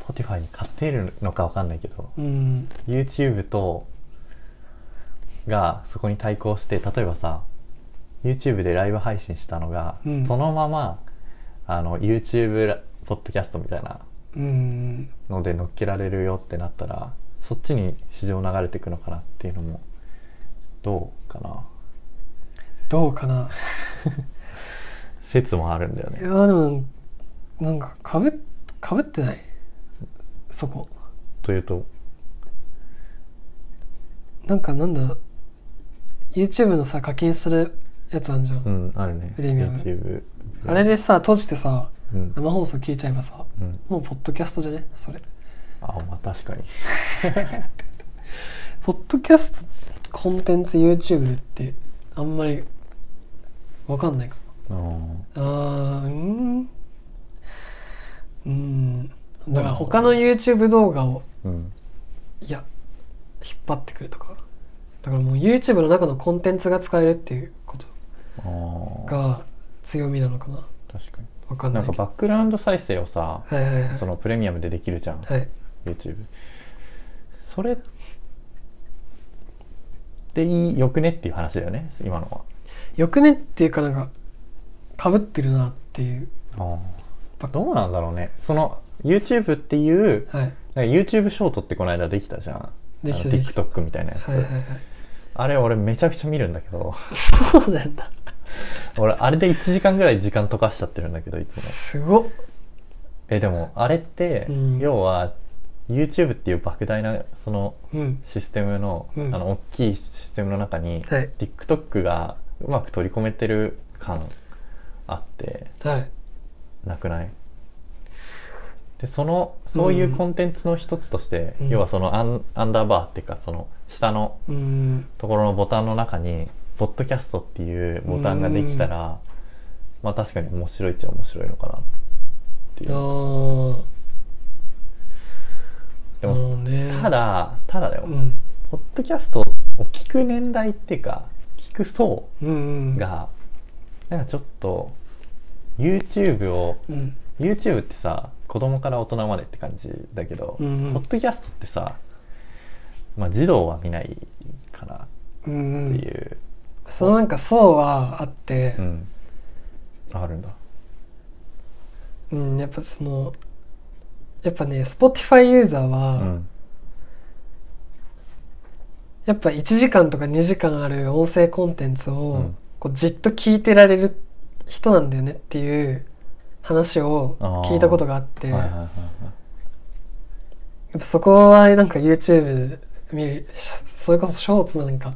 Spotify に勝てるのか分かんないけどうん。YouTube とがそこに対抗して例えばさ YouTube でライブ配信したのが、うん。そのままあの YouTube ラポッドキャストみたいなうん。ので乗っけられるよってなったらそっちに市場流れていくのかなっていうのもどうかな？どうかな？[laughs] 説もあるんだよね。いやでもなんかかぶかぶってない？そこ。というと？なんかなんだ YouTube のさ課金するやつあんじゃん、うんあるね。プレミアム。YouTube あれでさ閉じてさうん、生放送聞いちゃえばさうん、もうポッドキャストじゃね？それ。あまあ確かに。[laughs] [laughs] ポッドキャストコンテンツ YouTube でってあんまりわかんないかうんもあーうん。うん。だから他の YouTube 動画をうん。いや引っ張ってくるとか。だからもう YouTube の中のコンテンツが使えるっていうこと。が強みなのかな。確かに。わかんなけどないんかバックグラウンド再生をさはいはいはい。そのプレミアムでできるじゃん、はい。YouTube それでいいよくねっていう話だよね今のは。よくねっていうかなんかかぶってるなっていう。ああ。どうなんだろうね。その YouTube っていうはい。なんか YouTube ショートってこの間できたじゃん。できたできた。TikTok みたいなやつ、はいはいはい。あれ俺めちゃくちゃ見るんだけど。そうなんだ。俺あれで1時間ぐらい時間溶かしちゃってるんだけどいつも。すごっ。えでもあれって、うん。要は YouTube っていう莫大なそのうん。システムの,、うん。あの大きいシステムの中に、はい。TikTok がうまく取り込めてる感あってはい。なくない？でそのそういうコンテンツの一つとして、うん。要はそのアンアンダーバーっていうかその下のうん。ところのボタンの中に「ポッドキャスト」っていうボタンができたら、まあ確かに面白いっちゃ面白いのかなっていう。でもね。ただただだよ、うんポッドキャストを聞く年代っていうか聞く層うん。うんがなんかちょっと YouTube をうん。YouTube ってさ子供から大人までって感じだけど、うんうん。ポッドキャストってさ、まあ、児童は見ないかなっう。んうん。ていう、そのなんか層はあって。うん。あるんだ。うんやっぱそのやっぱね Spotify ユーザーは、うんやっぱ1時間とか2時間ある音声コンテンツうをん。こうじっと聞いてられる人なんだよねっていう話を聞いたことがあって。やっぱそこはなんか YouTube 見るそれこそショーツなんか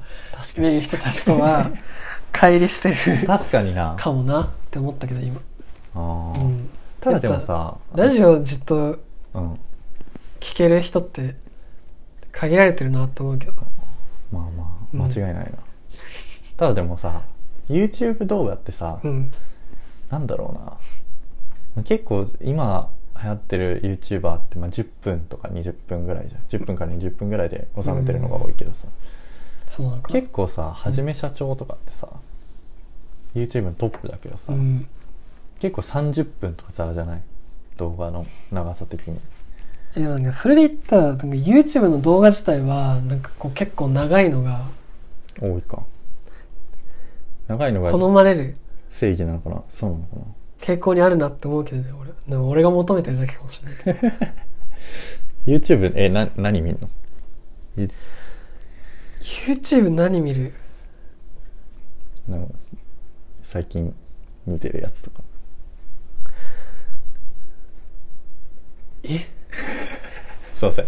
見る人たちとは [laughs] 乖離してる確かにな。かもなって思ったけど今、うん、ただでもさラジオじっとうん。聞ける人って限られてるなと思うけどまあまあうん。間違いないな、ただでもさ YouTube 動画ってさ、うん。なんだろうな。結構今流行ってる YouTuber ってまあ10分とか20分ぐらいじゃん。10分から20分ぐらいで収めてるのが多いけどさ、そうなのかな。結構さはじめ社長とかってさ、YouTube のトップだけどさ、うん。結構30分とかザラじゃない？動画の長さ的にえでもなんかそれで言ったらなんか YouTube の動画自体はなんかこう結構長いのが多いか。長いのが好まれる。正義なのかな？そうなのかな？傾向にあるなって思うけどね俺。でも俺が求めてるだけかもしれない。[laughs] YouTube えな何見んの？YouTube 何見る？なんか最近見てるやつとか。え？[laughs] すいません。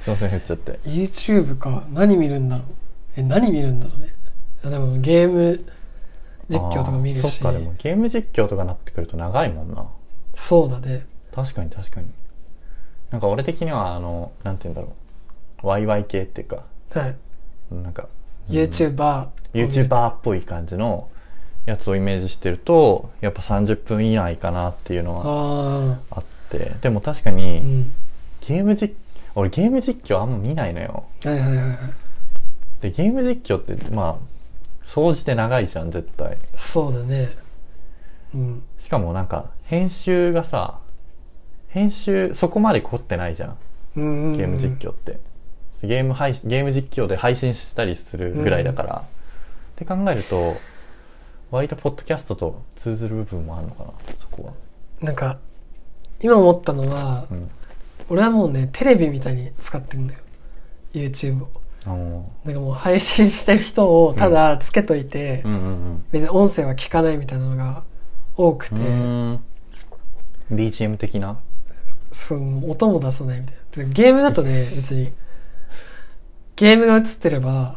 すいません振っちゃって。YouTube か。何見るんだろう。え何見るんだろうね。あでもゲーム実況とか見るし。そっかでもゲーム実況とかなってくると長いもんな。そうだね。確かに確かに。なんか俺的にはあのなんて言うんだろう。ワイワイ系っていうか。はい。なんか、うん。YouTuber YouTuber っぽい感じのやつをイメージしてるとやっぱ30分以内かなっていうのはああって。でも確かあに、うん。ゲーム実俺ゲーム実況あんま見ないのよ。はいはいはいはい。でゲーム実況ってまあ総じて長いじゃん絶対。そうだね。うん。しかもなんか編集がさ編集そこまで凝ってないじゃん。うんうんうん。ゲーム実況って、ゲーム配ゲーム実況で配信したりするぐらいだから、って考えると割とポッドキャストと通ずる部分もあるのかなそこは。なんか今思ったのは、うん。俺はもうねテレビみたいに使ってるんだよ。YouTube を。なんかもう配信してる人をただつけといて、別に音声は聞かないみたいなのが多くて、BGM 的な？その音も出さないみたいな。でゲームだとね [laughs] 別にゲームが映ってれば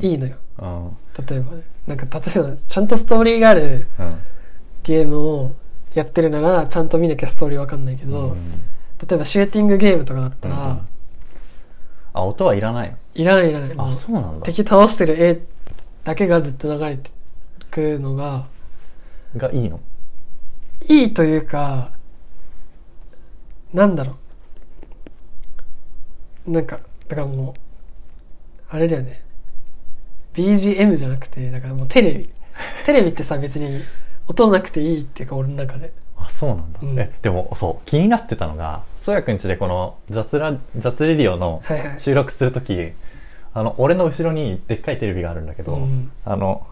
いいのよ。うん例えばね。なんか例えばちゃんとストーリーがあるうん。ゲームをやってるならちゃんと見なきゃストーリーわかんないけど、うん。例えばシューティングゲームとかだったら、うん。うんあ音はいらない。のいらないいらない。もあうそうなんだ。敵倒してる絵だけがずっと流れてくのががいいの？いいというかなんだろう。なんかだからもうあれだよね。BGM じゃなくてだからもうテレビ。[laughs] テレビってさ別に音なくていいっていうか俺の中で。あそうなんだ、うん。えでもそう気になってたのがそやくんちでこの雑ラ雑レディオのはいはい。収録するとき、あの俺の後ろにでっかいテレビがあるんだけど、うん。あの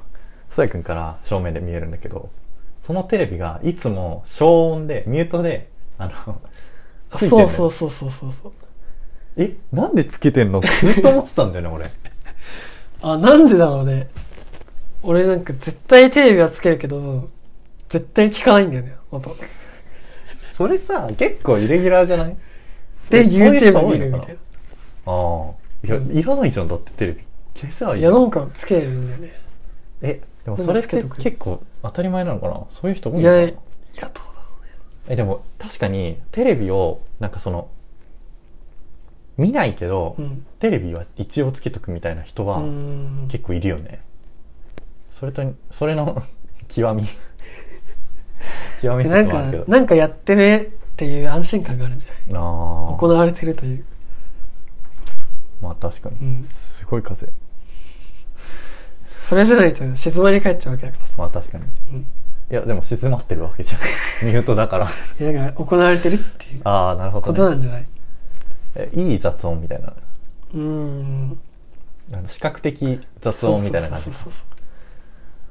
そやくんから正面で見えるんだけどそのテレビがいつも消音でミュートであのついてんそうそうそうそうそうそう。えなんでつけてんの？ずっと思ってたんだよね俺。[laughs] あなんでだろうね。俺なんか絶対テレビはつけるけど絶対聞かないんだよね音。それさ結構イレギュラーじゃない？で YouTube 見るみたいな。ああ。いやいらないじゃんだってテレビ消せばいいじゃん。いやなんかつけるんだよね。えでもそれって結構当たり前なのかな？そういう人多いいのかな？やいやどうだろえでも確かにテレビをなんかその見ないけど、ううん。テレビは一応つけとくみたいな人うはん結構いるよね、それとそれの極み極みなんかなんかやってるっていう安心感があるんじゃない？あー。行われてるという、まあ確かに、うん、すごい風。それじゃないと静まり返っちゃうわけだからさ。まあ確かに、うん。いやでも静まってるわけじゃん。[laughs] ミュートだから。いやだから行われてるっていうああなるほこど、ね、となんじゃない？えいい雑音みたいな。うーん。あの視覚的雑音みたいな感じ。そうそうそうそう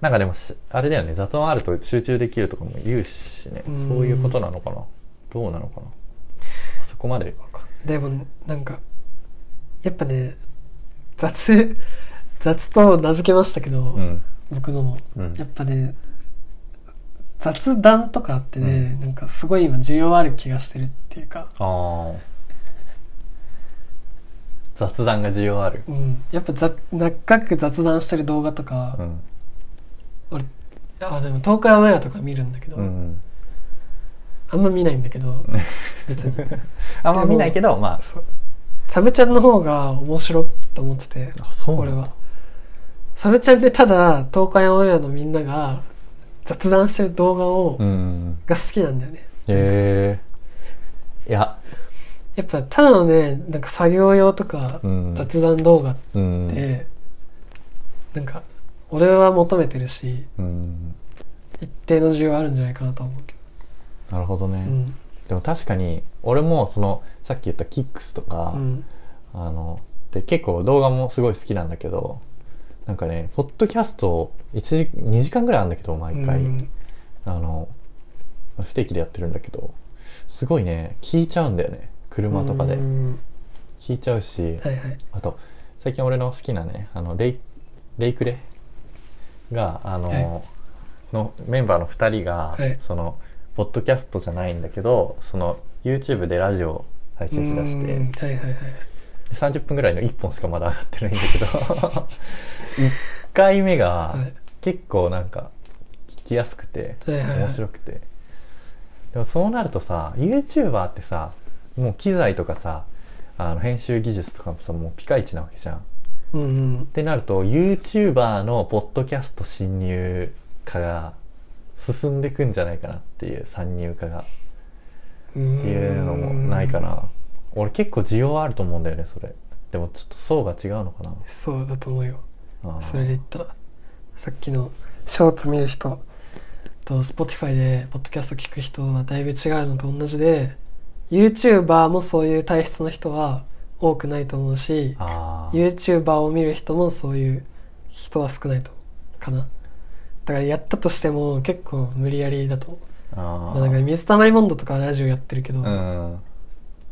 なんかでもしあれだよね。雑音あると集中できるとかも言うしね。うんそういうことなのかな。どうなのかな。あそこまででもなんかやっぱね雑雑と名付けましたけど、うん。僕のも、うん。やっぱね雑談とかってね、なんかすごい今需要ある気がしてるっていうか、雑談が需要ある。うん、やっぱざ長く雑談してる動画とか、うん俺あでも東海オンエアとか見るんだけど、うんあんま見ないんだけど [laughs] 別に。あんま見ないけどまあ。そうサブちゃんの方が面白いと思っててあそう俺は。サブちゃんでただ東海オンエアのみんなが雑談してる動画を、うんが好きなんだよね。へえいや。やっぱただのねなんか作業用とかうん雑談動画っうんて、なんか俺は求めてるしうん。一定の需要あるんじゃないかなとは思うけなるほどね、どうん。でも確かに俺もそのさっき言ったキックスとか、うん。あので結構動画もすごい好きなんだけどなんかねポッドキャスト1時2時間ぐらいあるんだけど毎回、うん。あの不定期でやってるんだけどすごいね聞いちゃうんだよね車とかで。うん。聞いちゃうし、はいはい。あと最近俺の好きなねあのレイレイクレ？があの,、はいのメンバーの2人が、はいそのポッドキャストじゃないんだけどその YouTube でラジオを配信しだして、うんはいはいはい30分ぐらいの1本しかまだ上がってないんだけど。[laughs] 1回目がはい。結構なんか聞きやすくてはいはいはい。面白くて。でもそうなるとさ YouTuber ってさもう機材とかさあの編集技術とかもさもうピカイチなわけじゃん。っうんうん。てなると YouTuber のポッドキャスト侵入化が進んでくんじゃないかなっていう参入化が。っていうのもないかな。俺結構需要あると思うんだよねそれ。でもちょっと層が違うのかな。そうだと思うよ。それで言ったらさっきのショーツ見る人と Spotify でポッドキャスト聞く人はだいぶ違うのと同じで YouTuber もそういう体質の人は多くないと思うし YouTuber を見る人もそういう人は少ないとかな。だからやったとしても結構無理やりだと。まあなんか水溜りボンドとかラジオやってるけど、うん。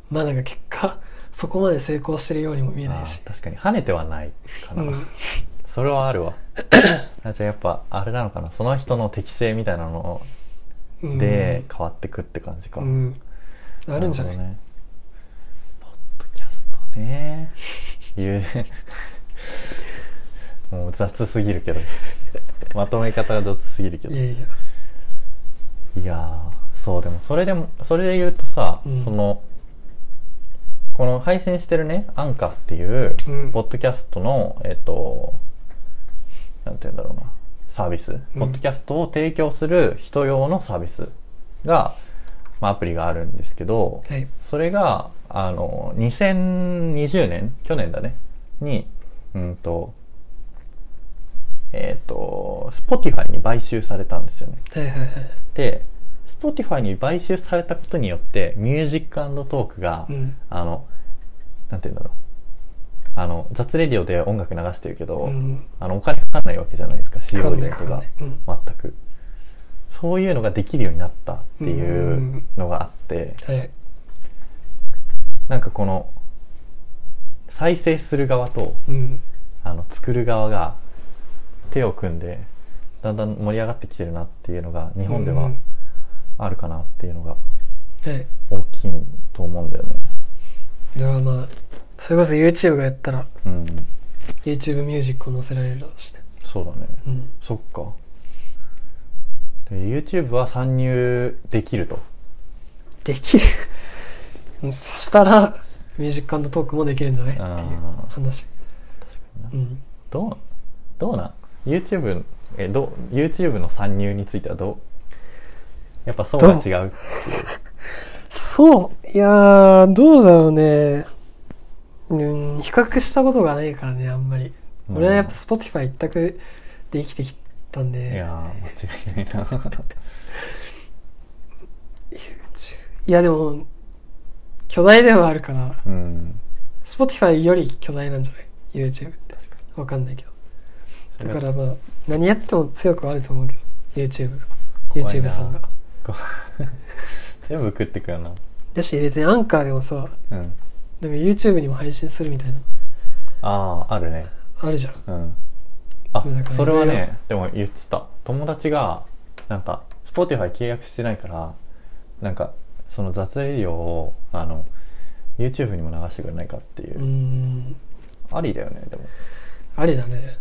まあなんか結果そこまで成功してるようにも見えないし。確かに跳ねてはないかな、うん。それはあるわ。[coughs] あじゃあやっぱあれなのかな。その人の適性みたいなのうん。で変わってくって感じか、うん。あるんじゃない？ね。言う。[laughs] もう雑すぎるけど。まとめ方が雑すぎるけど。いやいや。いやーそうでもそれでもそれで言うとさ、うん。そのこの配信してるねアンカーっていう、うん。ポッドキャストのえっとなんて言うんだろうなサービス、ポッドキャストを提供する人用のサービスが、まあ、アプリがあるんですけどはい。それがあの2020年？去年だね。にうんとえっ、と Spotify に買収されたんですよね。はいはいはいで Spotify に買収されたことによってミュージックトークが、うん。あのなんて言うんだろう。あの雑レディオで音楽流してるけど、うん。あのお金かかんないわけじゃないですか使用料か。か全く。そういうのができるようになったっていうのがあって、はいなんかこの再生する側とうんあの作る側が手を組んでだんだん盛り上がってきてるなっていうのが日本ではうんあるかなっていうのがはい大きいと思うんだよね。だからまあそれこそ YouTube がやったらうん、YouTube ミュージックを載せられるだろうしねそうだね。うんそっか。で YouTube は参入できると。できる？したらミュージックトークもできるんじゃない？っていう話。うん。どう、どうなん ?YouTube、え、どう、YouTube の参入についてはどう？やっぱ層が違うう。そう。いやーどうだろうね。うん比較したことがないからねあんまり。うん。俺はやっぱ Spotify 一択で生きてきたんで。いやー、間違いないな。[laughs] いやでも巨大ではあるからうん。Spotify より巨大なんじゃない？YouTube って確かわかんないけどに。だからまあ何やっても強くはあると思うけど YouTube が YouTube さんが [laughs] 全部食ってくよな。だし別にアンカーでもさうん。なんか YouTube にも配信するみたいなああ、あるね。あるじゃんうん。あそれはね、でも言ってた。友達が、なんか、Spotify 契約してないから、なんか、その雑レディオを、あの、YouTube にも流してくれないかっていうう。ありだよね、でも。ありだね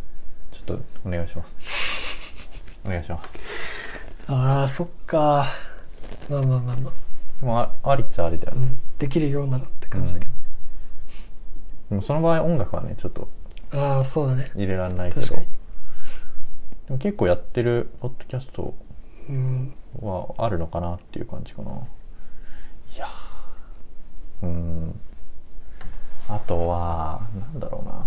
ちょっと、お願いします。[laughs] お願いします。ああそっかまあまあまあまあ、でもあ、ありっちゃありだよね。うん、できるようならって感じだけど、でもその場合音楽はね、ちょっとああそうだね入れられないけど。確かにでも結構やってるポッドキャストうんはあるのかなっていう感じかないやーうん。あとはなんだろうな。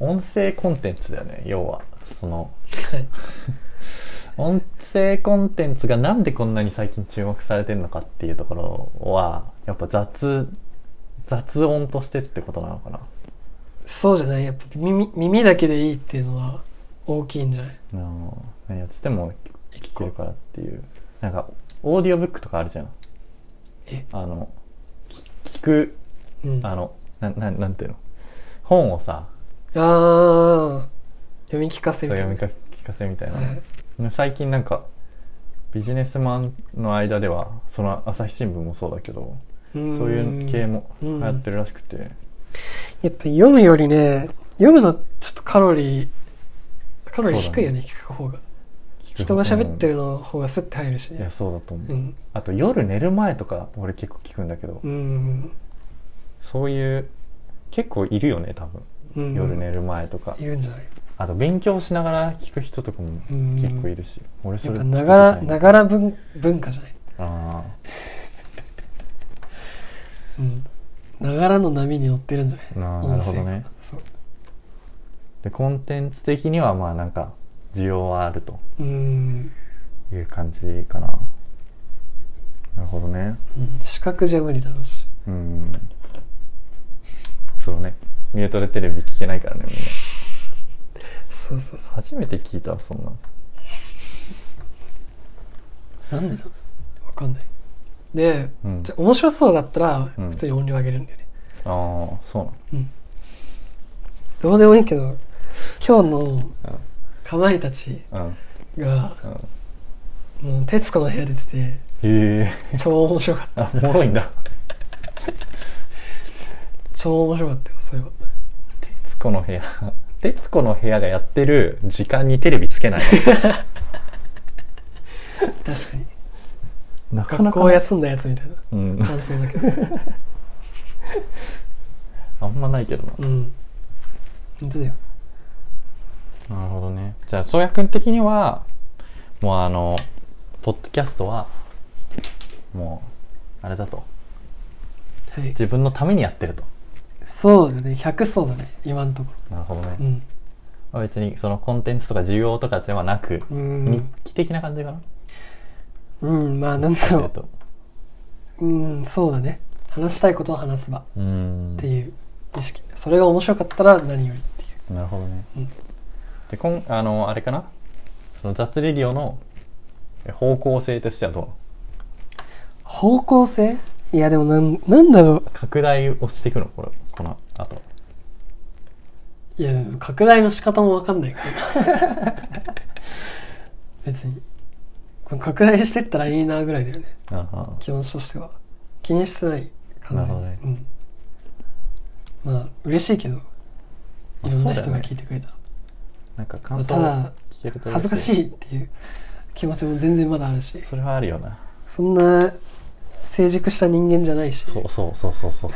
音声コンテンツだよね要は。その。はい。[laughs] 音声コンテンツがなんでこんなに最近注目されてるのかっていうところはやっぱ雑雑音としてってことなのかな。そうじゃない？やっぱ耳耳だけでいいっていうのは大きいんじゃない？うん何やってても聞けるからっていう。なんかオーディオブックとかあるじゃん。え？あのき聞くうん。ああのなななんていうの？本をさあー。読み聞かせみたいな。読みか聞かせみたいな、はい。最近なんかビジネスマンの間ではその朝日新聞もそうだけどそういう系も流行ってるらしくて、やっぱ読むよりね読むのちょっとカロリーカロリー低いよね。聞く方が人が喋ってる、るの方がスッて入るしね。いやそうだと思う、うん。あと夜寝る前とか俺結構聞くんだけど、うん。そういう結構いるよね多分、うん。夜寝る前とか。いるんじゃない？あと勉強しながら聞く人とかもうん。結構いるし、俺それながらながら文文化じゃない？あ [laughs] うん。ながらの波に乗ってるんじゃない？あななるほどね。そう。でコンテンツ的にはまあなんか需要はあると。うん。いう感じかな。なるほどね。うん。視覚じゃ無理だろうし。うん。そうね。ミュートでテレビ聞けないからねみんな。そうそうそ初めて聞いたわそんなうなんでだ？わかんない。で、うん。じゃあ面白そうだったらうん。普通に音量上げるんだよね、ああそうなの。どうでもいいけど今日のかまいたちうん。がうんもう『徹子の部屋』出ててへえ。超面白かった。あおもろいんだ。超面白かったよそれは『徹子の部屋』『徹子の部屋』がやってる時間にテレビつけない。確かに。なかなか。学校休んだやつみたいな。うん。感想だけど。[laughs] あんまないけどな。うん。本当だよなるほどね。じゃあ宗谷君的にはもうあのポッドキャストはもうあれだと。はい。自分のためにやってると。そうだね。100そうだね。今のとこなるほどね、ろうん。まあ別にそのコンテンツとか需要とかではなく、う日ん、記的な感じかな。うん、まあなんだろう。えっと。うんそうだね。話したいことを話せば。うーん。っていう意識。それが面白かったら何よりっていう。なるほどね、うんでこんあのあれかな？その雑レディオのえ方向性としてはどう？方向性？いやでもなんなんだろう。拡大をしていくの？これこの後。いや拡大の仕方もわかんない。か [laughs] ら別に。これ拡大してったらいいなぐらいだよね。気持ちとしては。気にしてない感じ。ね。うん。まあ嬉しいけどあいろんな人が聞いてくれたら、なんか感想をただ聞けると恥ずかしいいっていう気持ちも全然まだあるし。それはあるよな。そんな成熟した人間じゃないし。そうそうそうそうそう。そう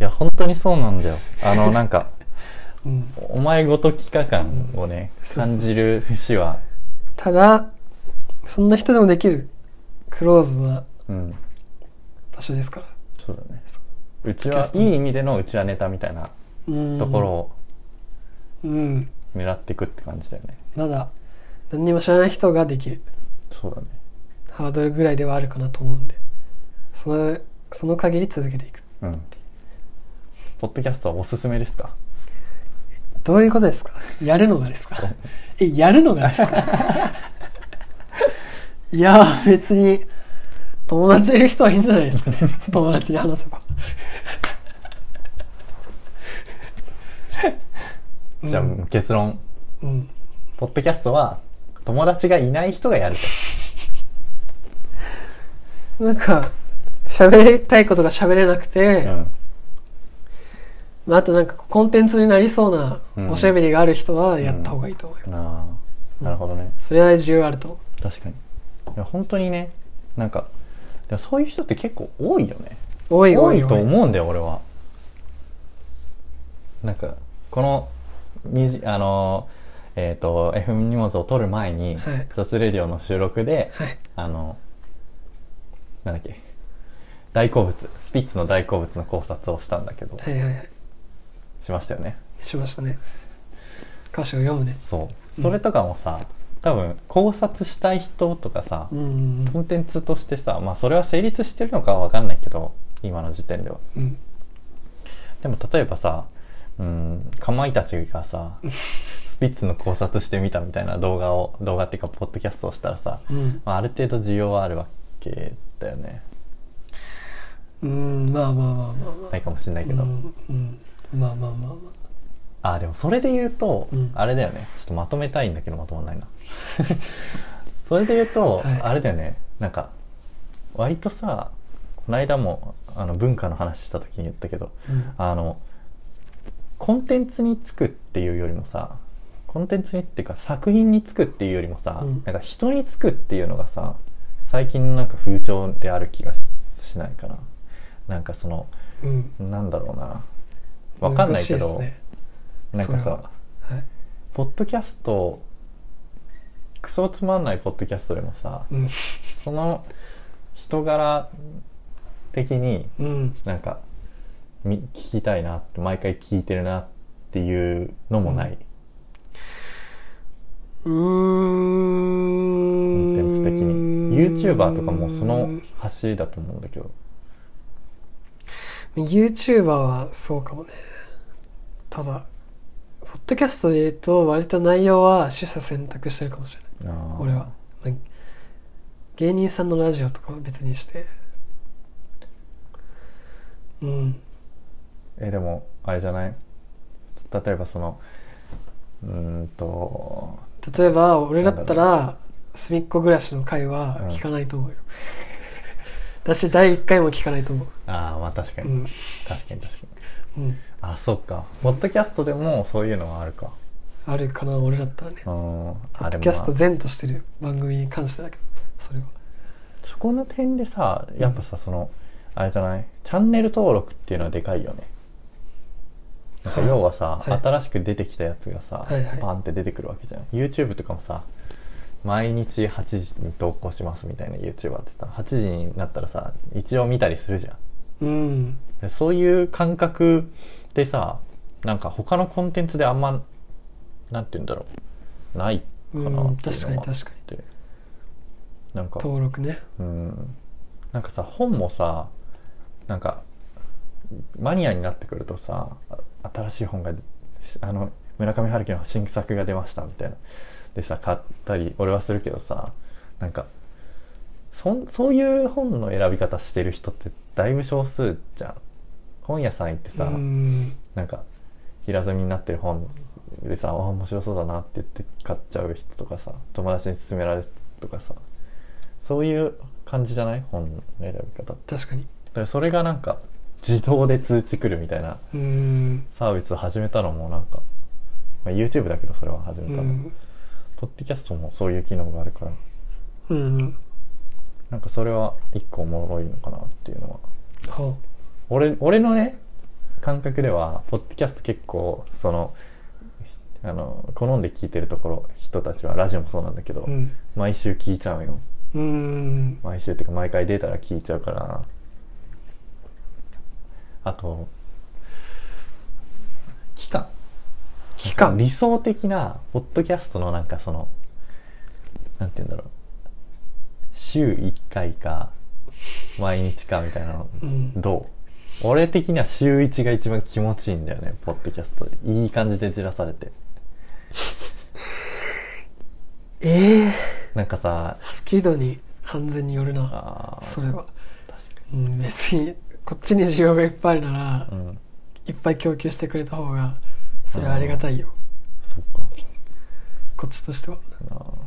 いや本当にそうなんだよ。あのなんか [laughs] うん、お前ごときか感をね、そうそうそう。感じる節は。ただそんな人でもできるクローズなうん。場所ですから。そうだね。う。ちはいい意味でのうちはネタみたいなうん。ところをうん狙っていくって感じだよね、まだ何にも知らない人ができる。そうだね。ハードルぐらいではあるかなと思うんで。そのその限り続けていく。うん。ポッドキャストはおすすめですか？どういうことですか？やるのがですか？えやるのがですか？[laughs] いや別に友達いる人はいいんじゃないですかね。友達に話せばじゃあうん結論。うん。ポッドキャストは友達がいない人がやる [laughs] なんか喋りたいことが喋れなくて、と、うん、まあ、あとなんかコンテンツになりそうなうん。おしゃべりがある人はやった方がいいと思うよ、ああなるほどね。それは重要あると。思確かに。いや本当にねなんかそういう人って結構多いよね。う多い多多いと思うんだよ俺は。なんかこのにじあのえっ、と FM 荷物を取る前に、はい。雑レディオの収録ではい。あのなんだっけ大好物スピッツの大好物の考察をしたんだけどはいはいはい。しましたよね。しましたね。歌詞を読むね。そう。それとかもさ、多分考察したい人とかさ、うんうんコンテンツとしてさまあそれは成立してるのかは分かんないけど今の時点では。うん。でも例えばさうん。かまいたちがさスピッツの考察してみたみたいな動画を動画っていうかポッドキャストをしたらさ、うん。まあ、ある程度需要はあるわけだよね。うん。まあまあまあまあまあ。ないかもしれないけど、うん。うん。まあまあまあまあ。でもそれで言うと、うん。あれだよね。ちょっとまとめたいんだけどまとまんないな [laughs] それで言うと、はい。あれだよね。なんか割とさこの間もあの文化の話した時に言ったけどあのコンテンツにつくっていうよりもさコンテンツにっていうか作品につくっていうよりもさ、うん。なんか人につくっていうのがさ最近のなんか風潮である気がしないかな。なんかそのうん。なんだろうな。わかんないけど、ね。なんかさは。はい。ポッドキャストクソつまんないポッドキャストでもさうん。その人柄的にうん。なんかみ聞きたいなって毎回聞いてるなっていうのもない、うーコんンテンツ的に。YouTuber とかもその走りだと思うんだけど。YouTuber はそうかもね。ただポッドキャストで言うと割と内容は取捨選択してるかもしれない。俺は。まあ芸人さんのラジオとかは別にして。うんえでもあれじゃない？例えばそのうーんと例えば俺だったら隅っこ暮らしの回は聞かないと思うよ、[laughs] 私第1回も聞かないと思う。ああまあ確かに、うん。確かに確かに。うん。あそっか。ポッドキャストでもそういうのはあるか。あるかな俺だったらね。うん。ポッドキャストまあ全としてる。番組に関してだけど。それは。そこの点でさやっぱさそのあれじゃない？チャンネル登録っていうのはでかいよねなんか要はさ、はい。新しく出てきたやつがさ、はいはい。バンって出てくるわけじゃん。YouTube とかもさ毎日8時に投稿しますみたいな YouTuber ってさ8時になったらさ一応見たりするじゃん。うん。でそういう感覚でさなんか他のコンテンツであんまなんて言うんだろう。ないかなって確かに確かに。なんか登録ね。うん。なんかさ本もさなんかマニアになってくるとさあ新しい本があの村上春樹の新作が出ましたみたいな。でさ買ったり俺はするけどさなんかそんそういう本の選び方してる人ってだいぶ少数じゃん。本屋さん行ってさ、うん。なんか平積みになってる本でさあ面白そうだなって言って買っちゃう人とかさ友達に勧められるとかさそういう感じじゃない？本の選び方確かに。だからそれがなんか自動で通知来るみたいなうん。サービスを始めたのもなんか、まあ、YouTube だけどそれは始うめたの、ん。ポッドキャストもそういう機能があるから。うん。なんかそれは一個おもろいのかなっていうのは。は俺俺のね感覚ではポッドキャスト結構そのあの好んで聞いてるところ人たちはラジオもそうなんだけど、あうん。毎週聞いちゃうよ。うん。毎週っていうか毎回出たら聞いちゃうからあと期間。期間？理想的なポッドキャストのなんかそのなんて言うんだろう。週1回か毎日かみたいなのうん。どう？俺的には週1が一番気持ちいいんだよねポッドキャスト。いい感じでじらされて。[laughs] ええなんかさ好き度に完全によるなそれは。確かうん別にこっちに需要がいっぱいあるならにうん。いっぱい供給してくれた方がそれはありがたいよ。そっか。こっちとしては。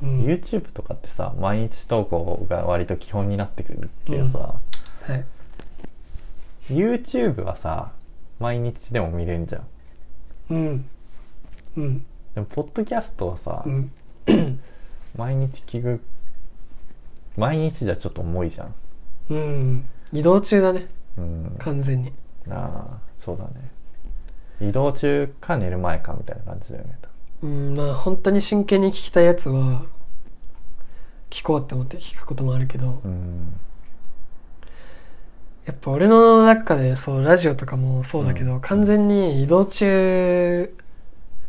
うん。YouTube とかってさ毎日投稿が割と基本になってくるけどさ、はい。YouTube はさ毎日でも見れんじゃん。うん。うん。でもポッドキャストはさ、うん。[clears throat] 毎日聞く毎日じゃちょっと重いじゃん。うん。移動中だねうん。完全に。なあそうだね。移動中か寝る前かみたいな感じだよねうんまあ本当に真剣に聞きたいやつは聞こうって思って聞くこともあるけど。うん。やっぱ俺の中でそうラジオとかもそうだけど、完全に移動中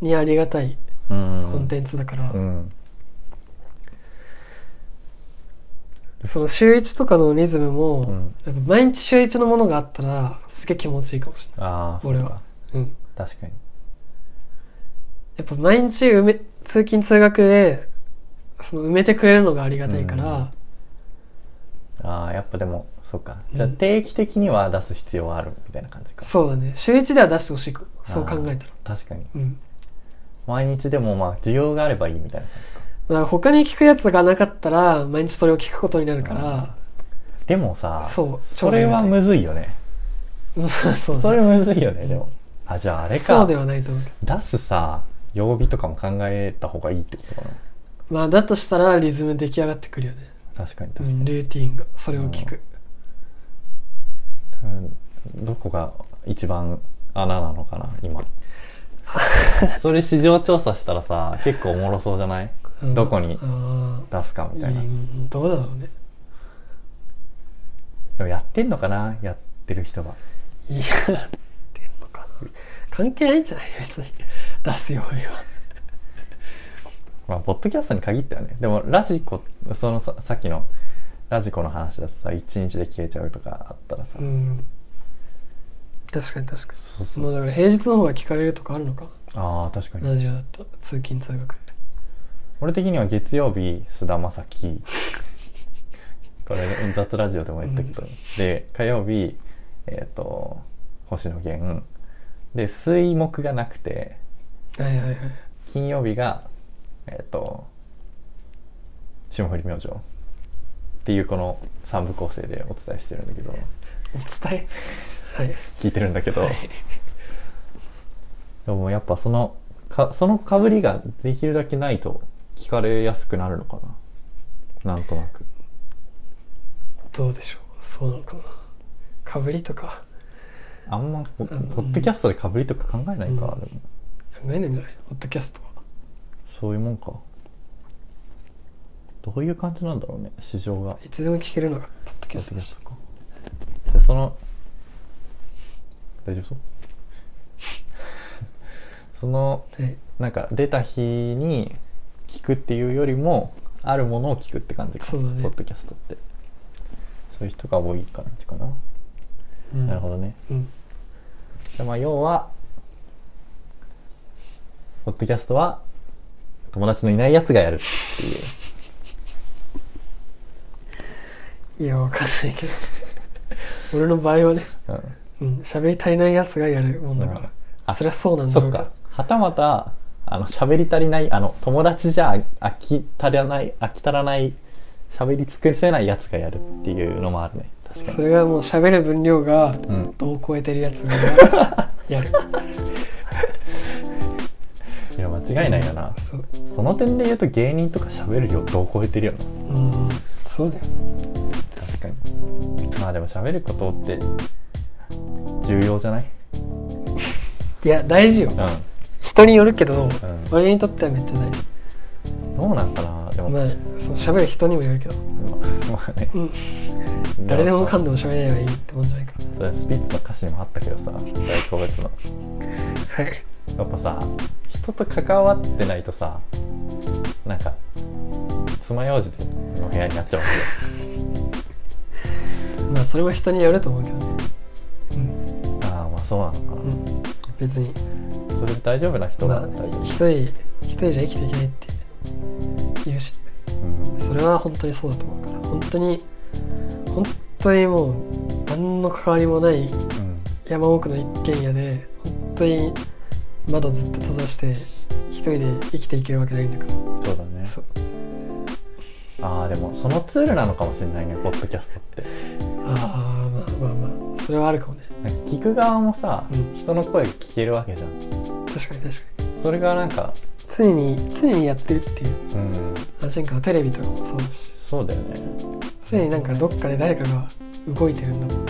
にありがたいうん。コンテンツだから、うんその週一とかのリズムも、うん。やっぱ毎日週一のものがあったらすげえ気持ちいいかもしれああ俺は。ない、うん、確かに。やっぱ毎日埋め通勤通学でその埋めてくれるのがありがたいから、ああやっぱでもそうか。うん。じゃあ定期的には出す必要はあるみたいな感じか。そうだね。週一では出してほしい。そう考えたら。確かに。うん。毎日でもまあ需要があればいいみたいな感じかだから他に聞くやつがなかったら毎日それを聞くことになるから、でもさそうそれはむずいよね。む [laughs] そうだそれむずいよねでも。あじゃああれか。そうではないと思うけど。出すさ曜日とかも考えた方がいいってことかな。まあだとしたらリズム出来上がってくるよね、確かにう確かに。ん、ルーティンがそれを聞く、うん。どこが一番穴なのかな今。[laughs] それ市場調査したらさ結構おもろそうじゃない？うんどこにあ出すかみあたいな。どうだろうね。でもやってんのかな？やってる人がいやってんのかな。関係ないんじゃない？別に出す曜日は。まあポッドキャストに限ってはね。でもラジコそのささっきのラジコの話だとさ1日で消えちゃうとかあったらさ、うん。確かに確かに。もうだから平日の方が聞かれるとかあるのか？ああ確かに。ラジオだったら通勤通学で俺的には月曜日菅田将暉。これ雑ラジオでも言ったけど、で火曜日えっ、と星野源。で水木がなくて。はいはいはい。金曜日がえっ、と霜降り明星。っていうこの3部構成でお伝えしてるんだけど。お伝え？はい。聞いてるんだけど、はい。でもやっぱそのかそのかぶりができるだけないと聞かれやすくなるのかな？なんとなく。どうでしょう？そうなのかな。かぶりとか。あんまポッドキャストでかぶりとか考えないか、うん。でも。考えないんじゃない？ポッドキャストは。そういうもんか。どういう感じなんだろうね市場が。いつでも聞けるのがポッドキャストだし。か。じゃあその大丈夫そう？[laughs] そのはいなんか出た日に聞くっていうよりもあるものを聞くって感じか。そうだね。ポッドキャストって。そういう人が多い感じかな、うん。なるほどね。うん。でまあ要はポッドキャストは友達のいないやつがやるっていう。いやわかんないけど。[laughs] 俺の場合はねうん。うん喋り足りないやつがやるもんだかうん。らあそりゃそうなんだろうか。はたまたあの喋り足りないあの友達じゃ飽き足らない飽き足らない喋り尽くせないやつがやるっていうのもあるね。確かに。それがもう喋る分量がうん。度を超えてるやつが [laughs] やる。いや間違いないよな。その点で言うと芸人とか喋る量どう超えてるよな。うん。そうだよ。確かに。まあでも喋ることって重要じゃない？いや大事よ。うん人によるけど、ん。俺にとってはめっちゃ大事。どうなんかな。でも、まあその喋る人にもよるけど、[laughs] まあね。うん、誰でもかんででも喋れればいいってもんじゃないかそれスピッツの歌詞にもあったけどさ大好物の。らはい。やっぱさ人と関わってないとさなんか爪楊枝の部屋になっちゃうわ [laughs] まあそれも人によると思うけどね。うん。けよああまあそうなのかな、うん。別にそれで大丈夫な人まあなら大丈夫、一人一人じゃ生きていけないって言うしうん。それは本当にそうだと思うから。本当に本当にもう何の関わりもないうん。山奥の一軒家で本当に窓ずっと閉ざして一人で生きていけるわけないんだから。そうだね。そう。ああでもそのツールなのかもしれないねポッドキャストって。ああまあまあまあそれはあるかもね。聞く側もさ、うん。人の声聞けるわけじゃん確かに確かに。それがなんか常に常にやってるっていう。うん。安心感はテレビとかもそうだし。そうだよね、常になんかどっかで誰かが動いてるんだ。もん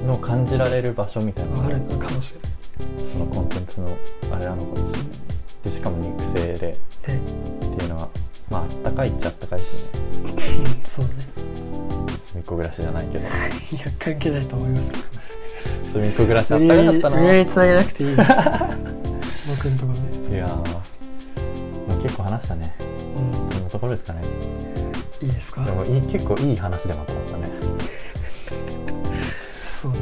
うん、の感じられる場所みたいなのがあるのかもしれそのコンテンツのあれなのかもしれない。でしかも肉声で。ないで。っていうのはまああったかいっちゃあったかいしね。う [laughs] んそうだね。そういうっこ暮らしじゃないけど。いや関係ないと思いますけど。[laughs] 隅っこ暮らしあったかかったな。無理やりつなげなくていい。です僕のところで、いやー、まあ、結構話したね。うん、そんなところですかね。いいですか？でもいい結構いい話でまとまったね。そうね。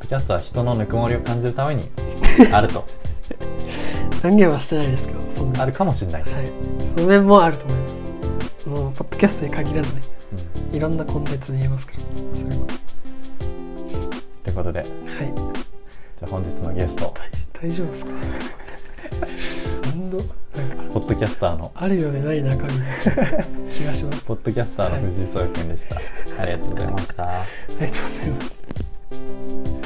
ポキャストは人のぬくもりを感じるために [laughs] あると。断言はしてないですけどそんな。あるかもしれない、はい。その面もあると思います。もうポッドキャストに限らずね。うん。いろんなコンテンツに言えますからそれは。ということで。はい。じゃあ本日のゲスト。大大丈夫ですか？ポッドキャスターの。あるようでない中身。な気がします。ポッドキャスターの藤井壮くんでした、ありがとうございました。ありがとうございます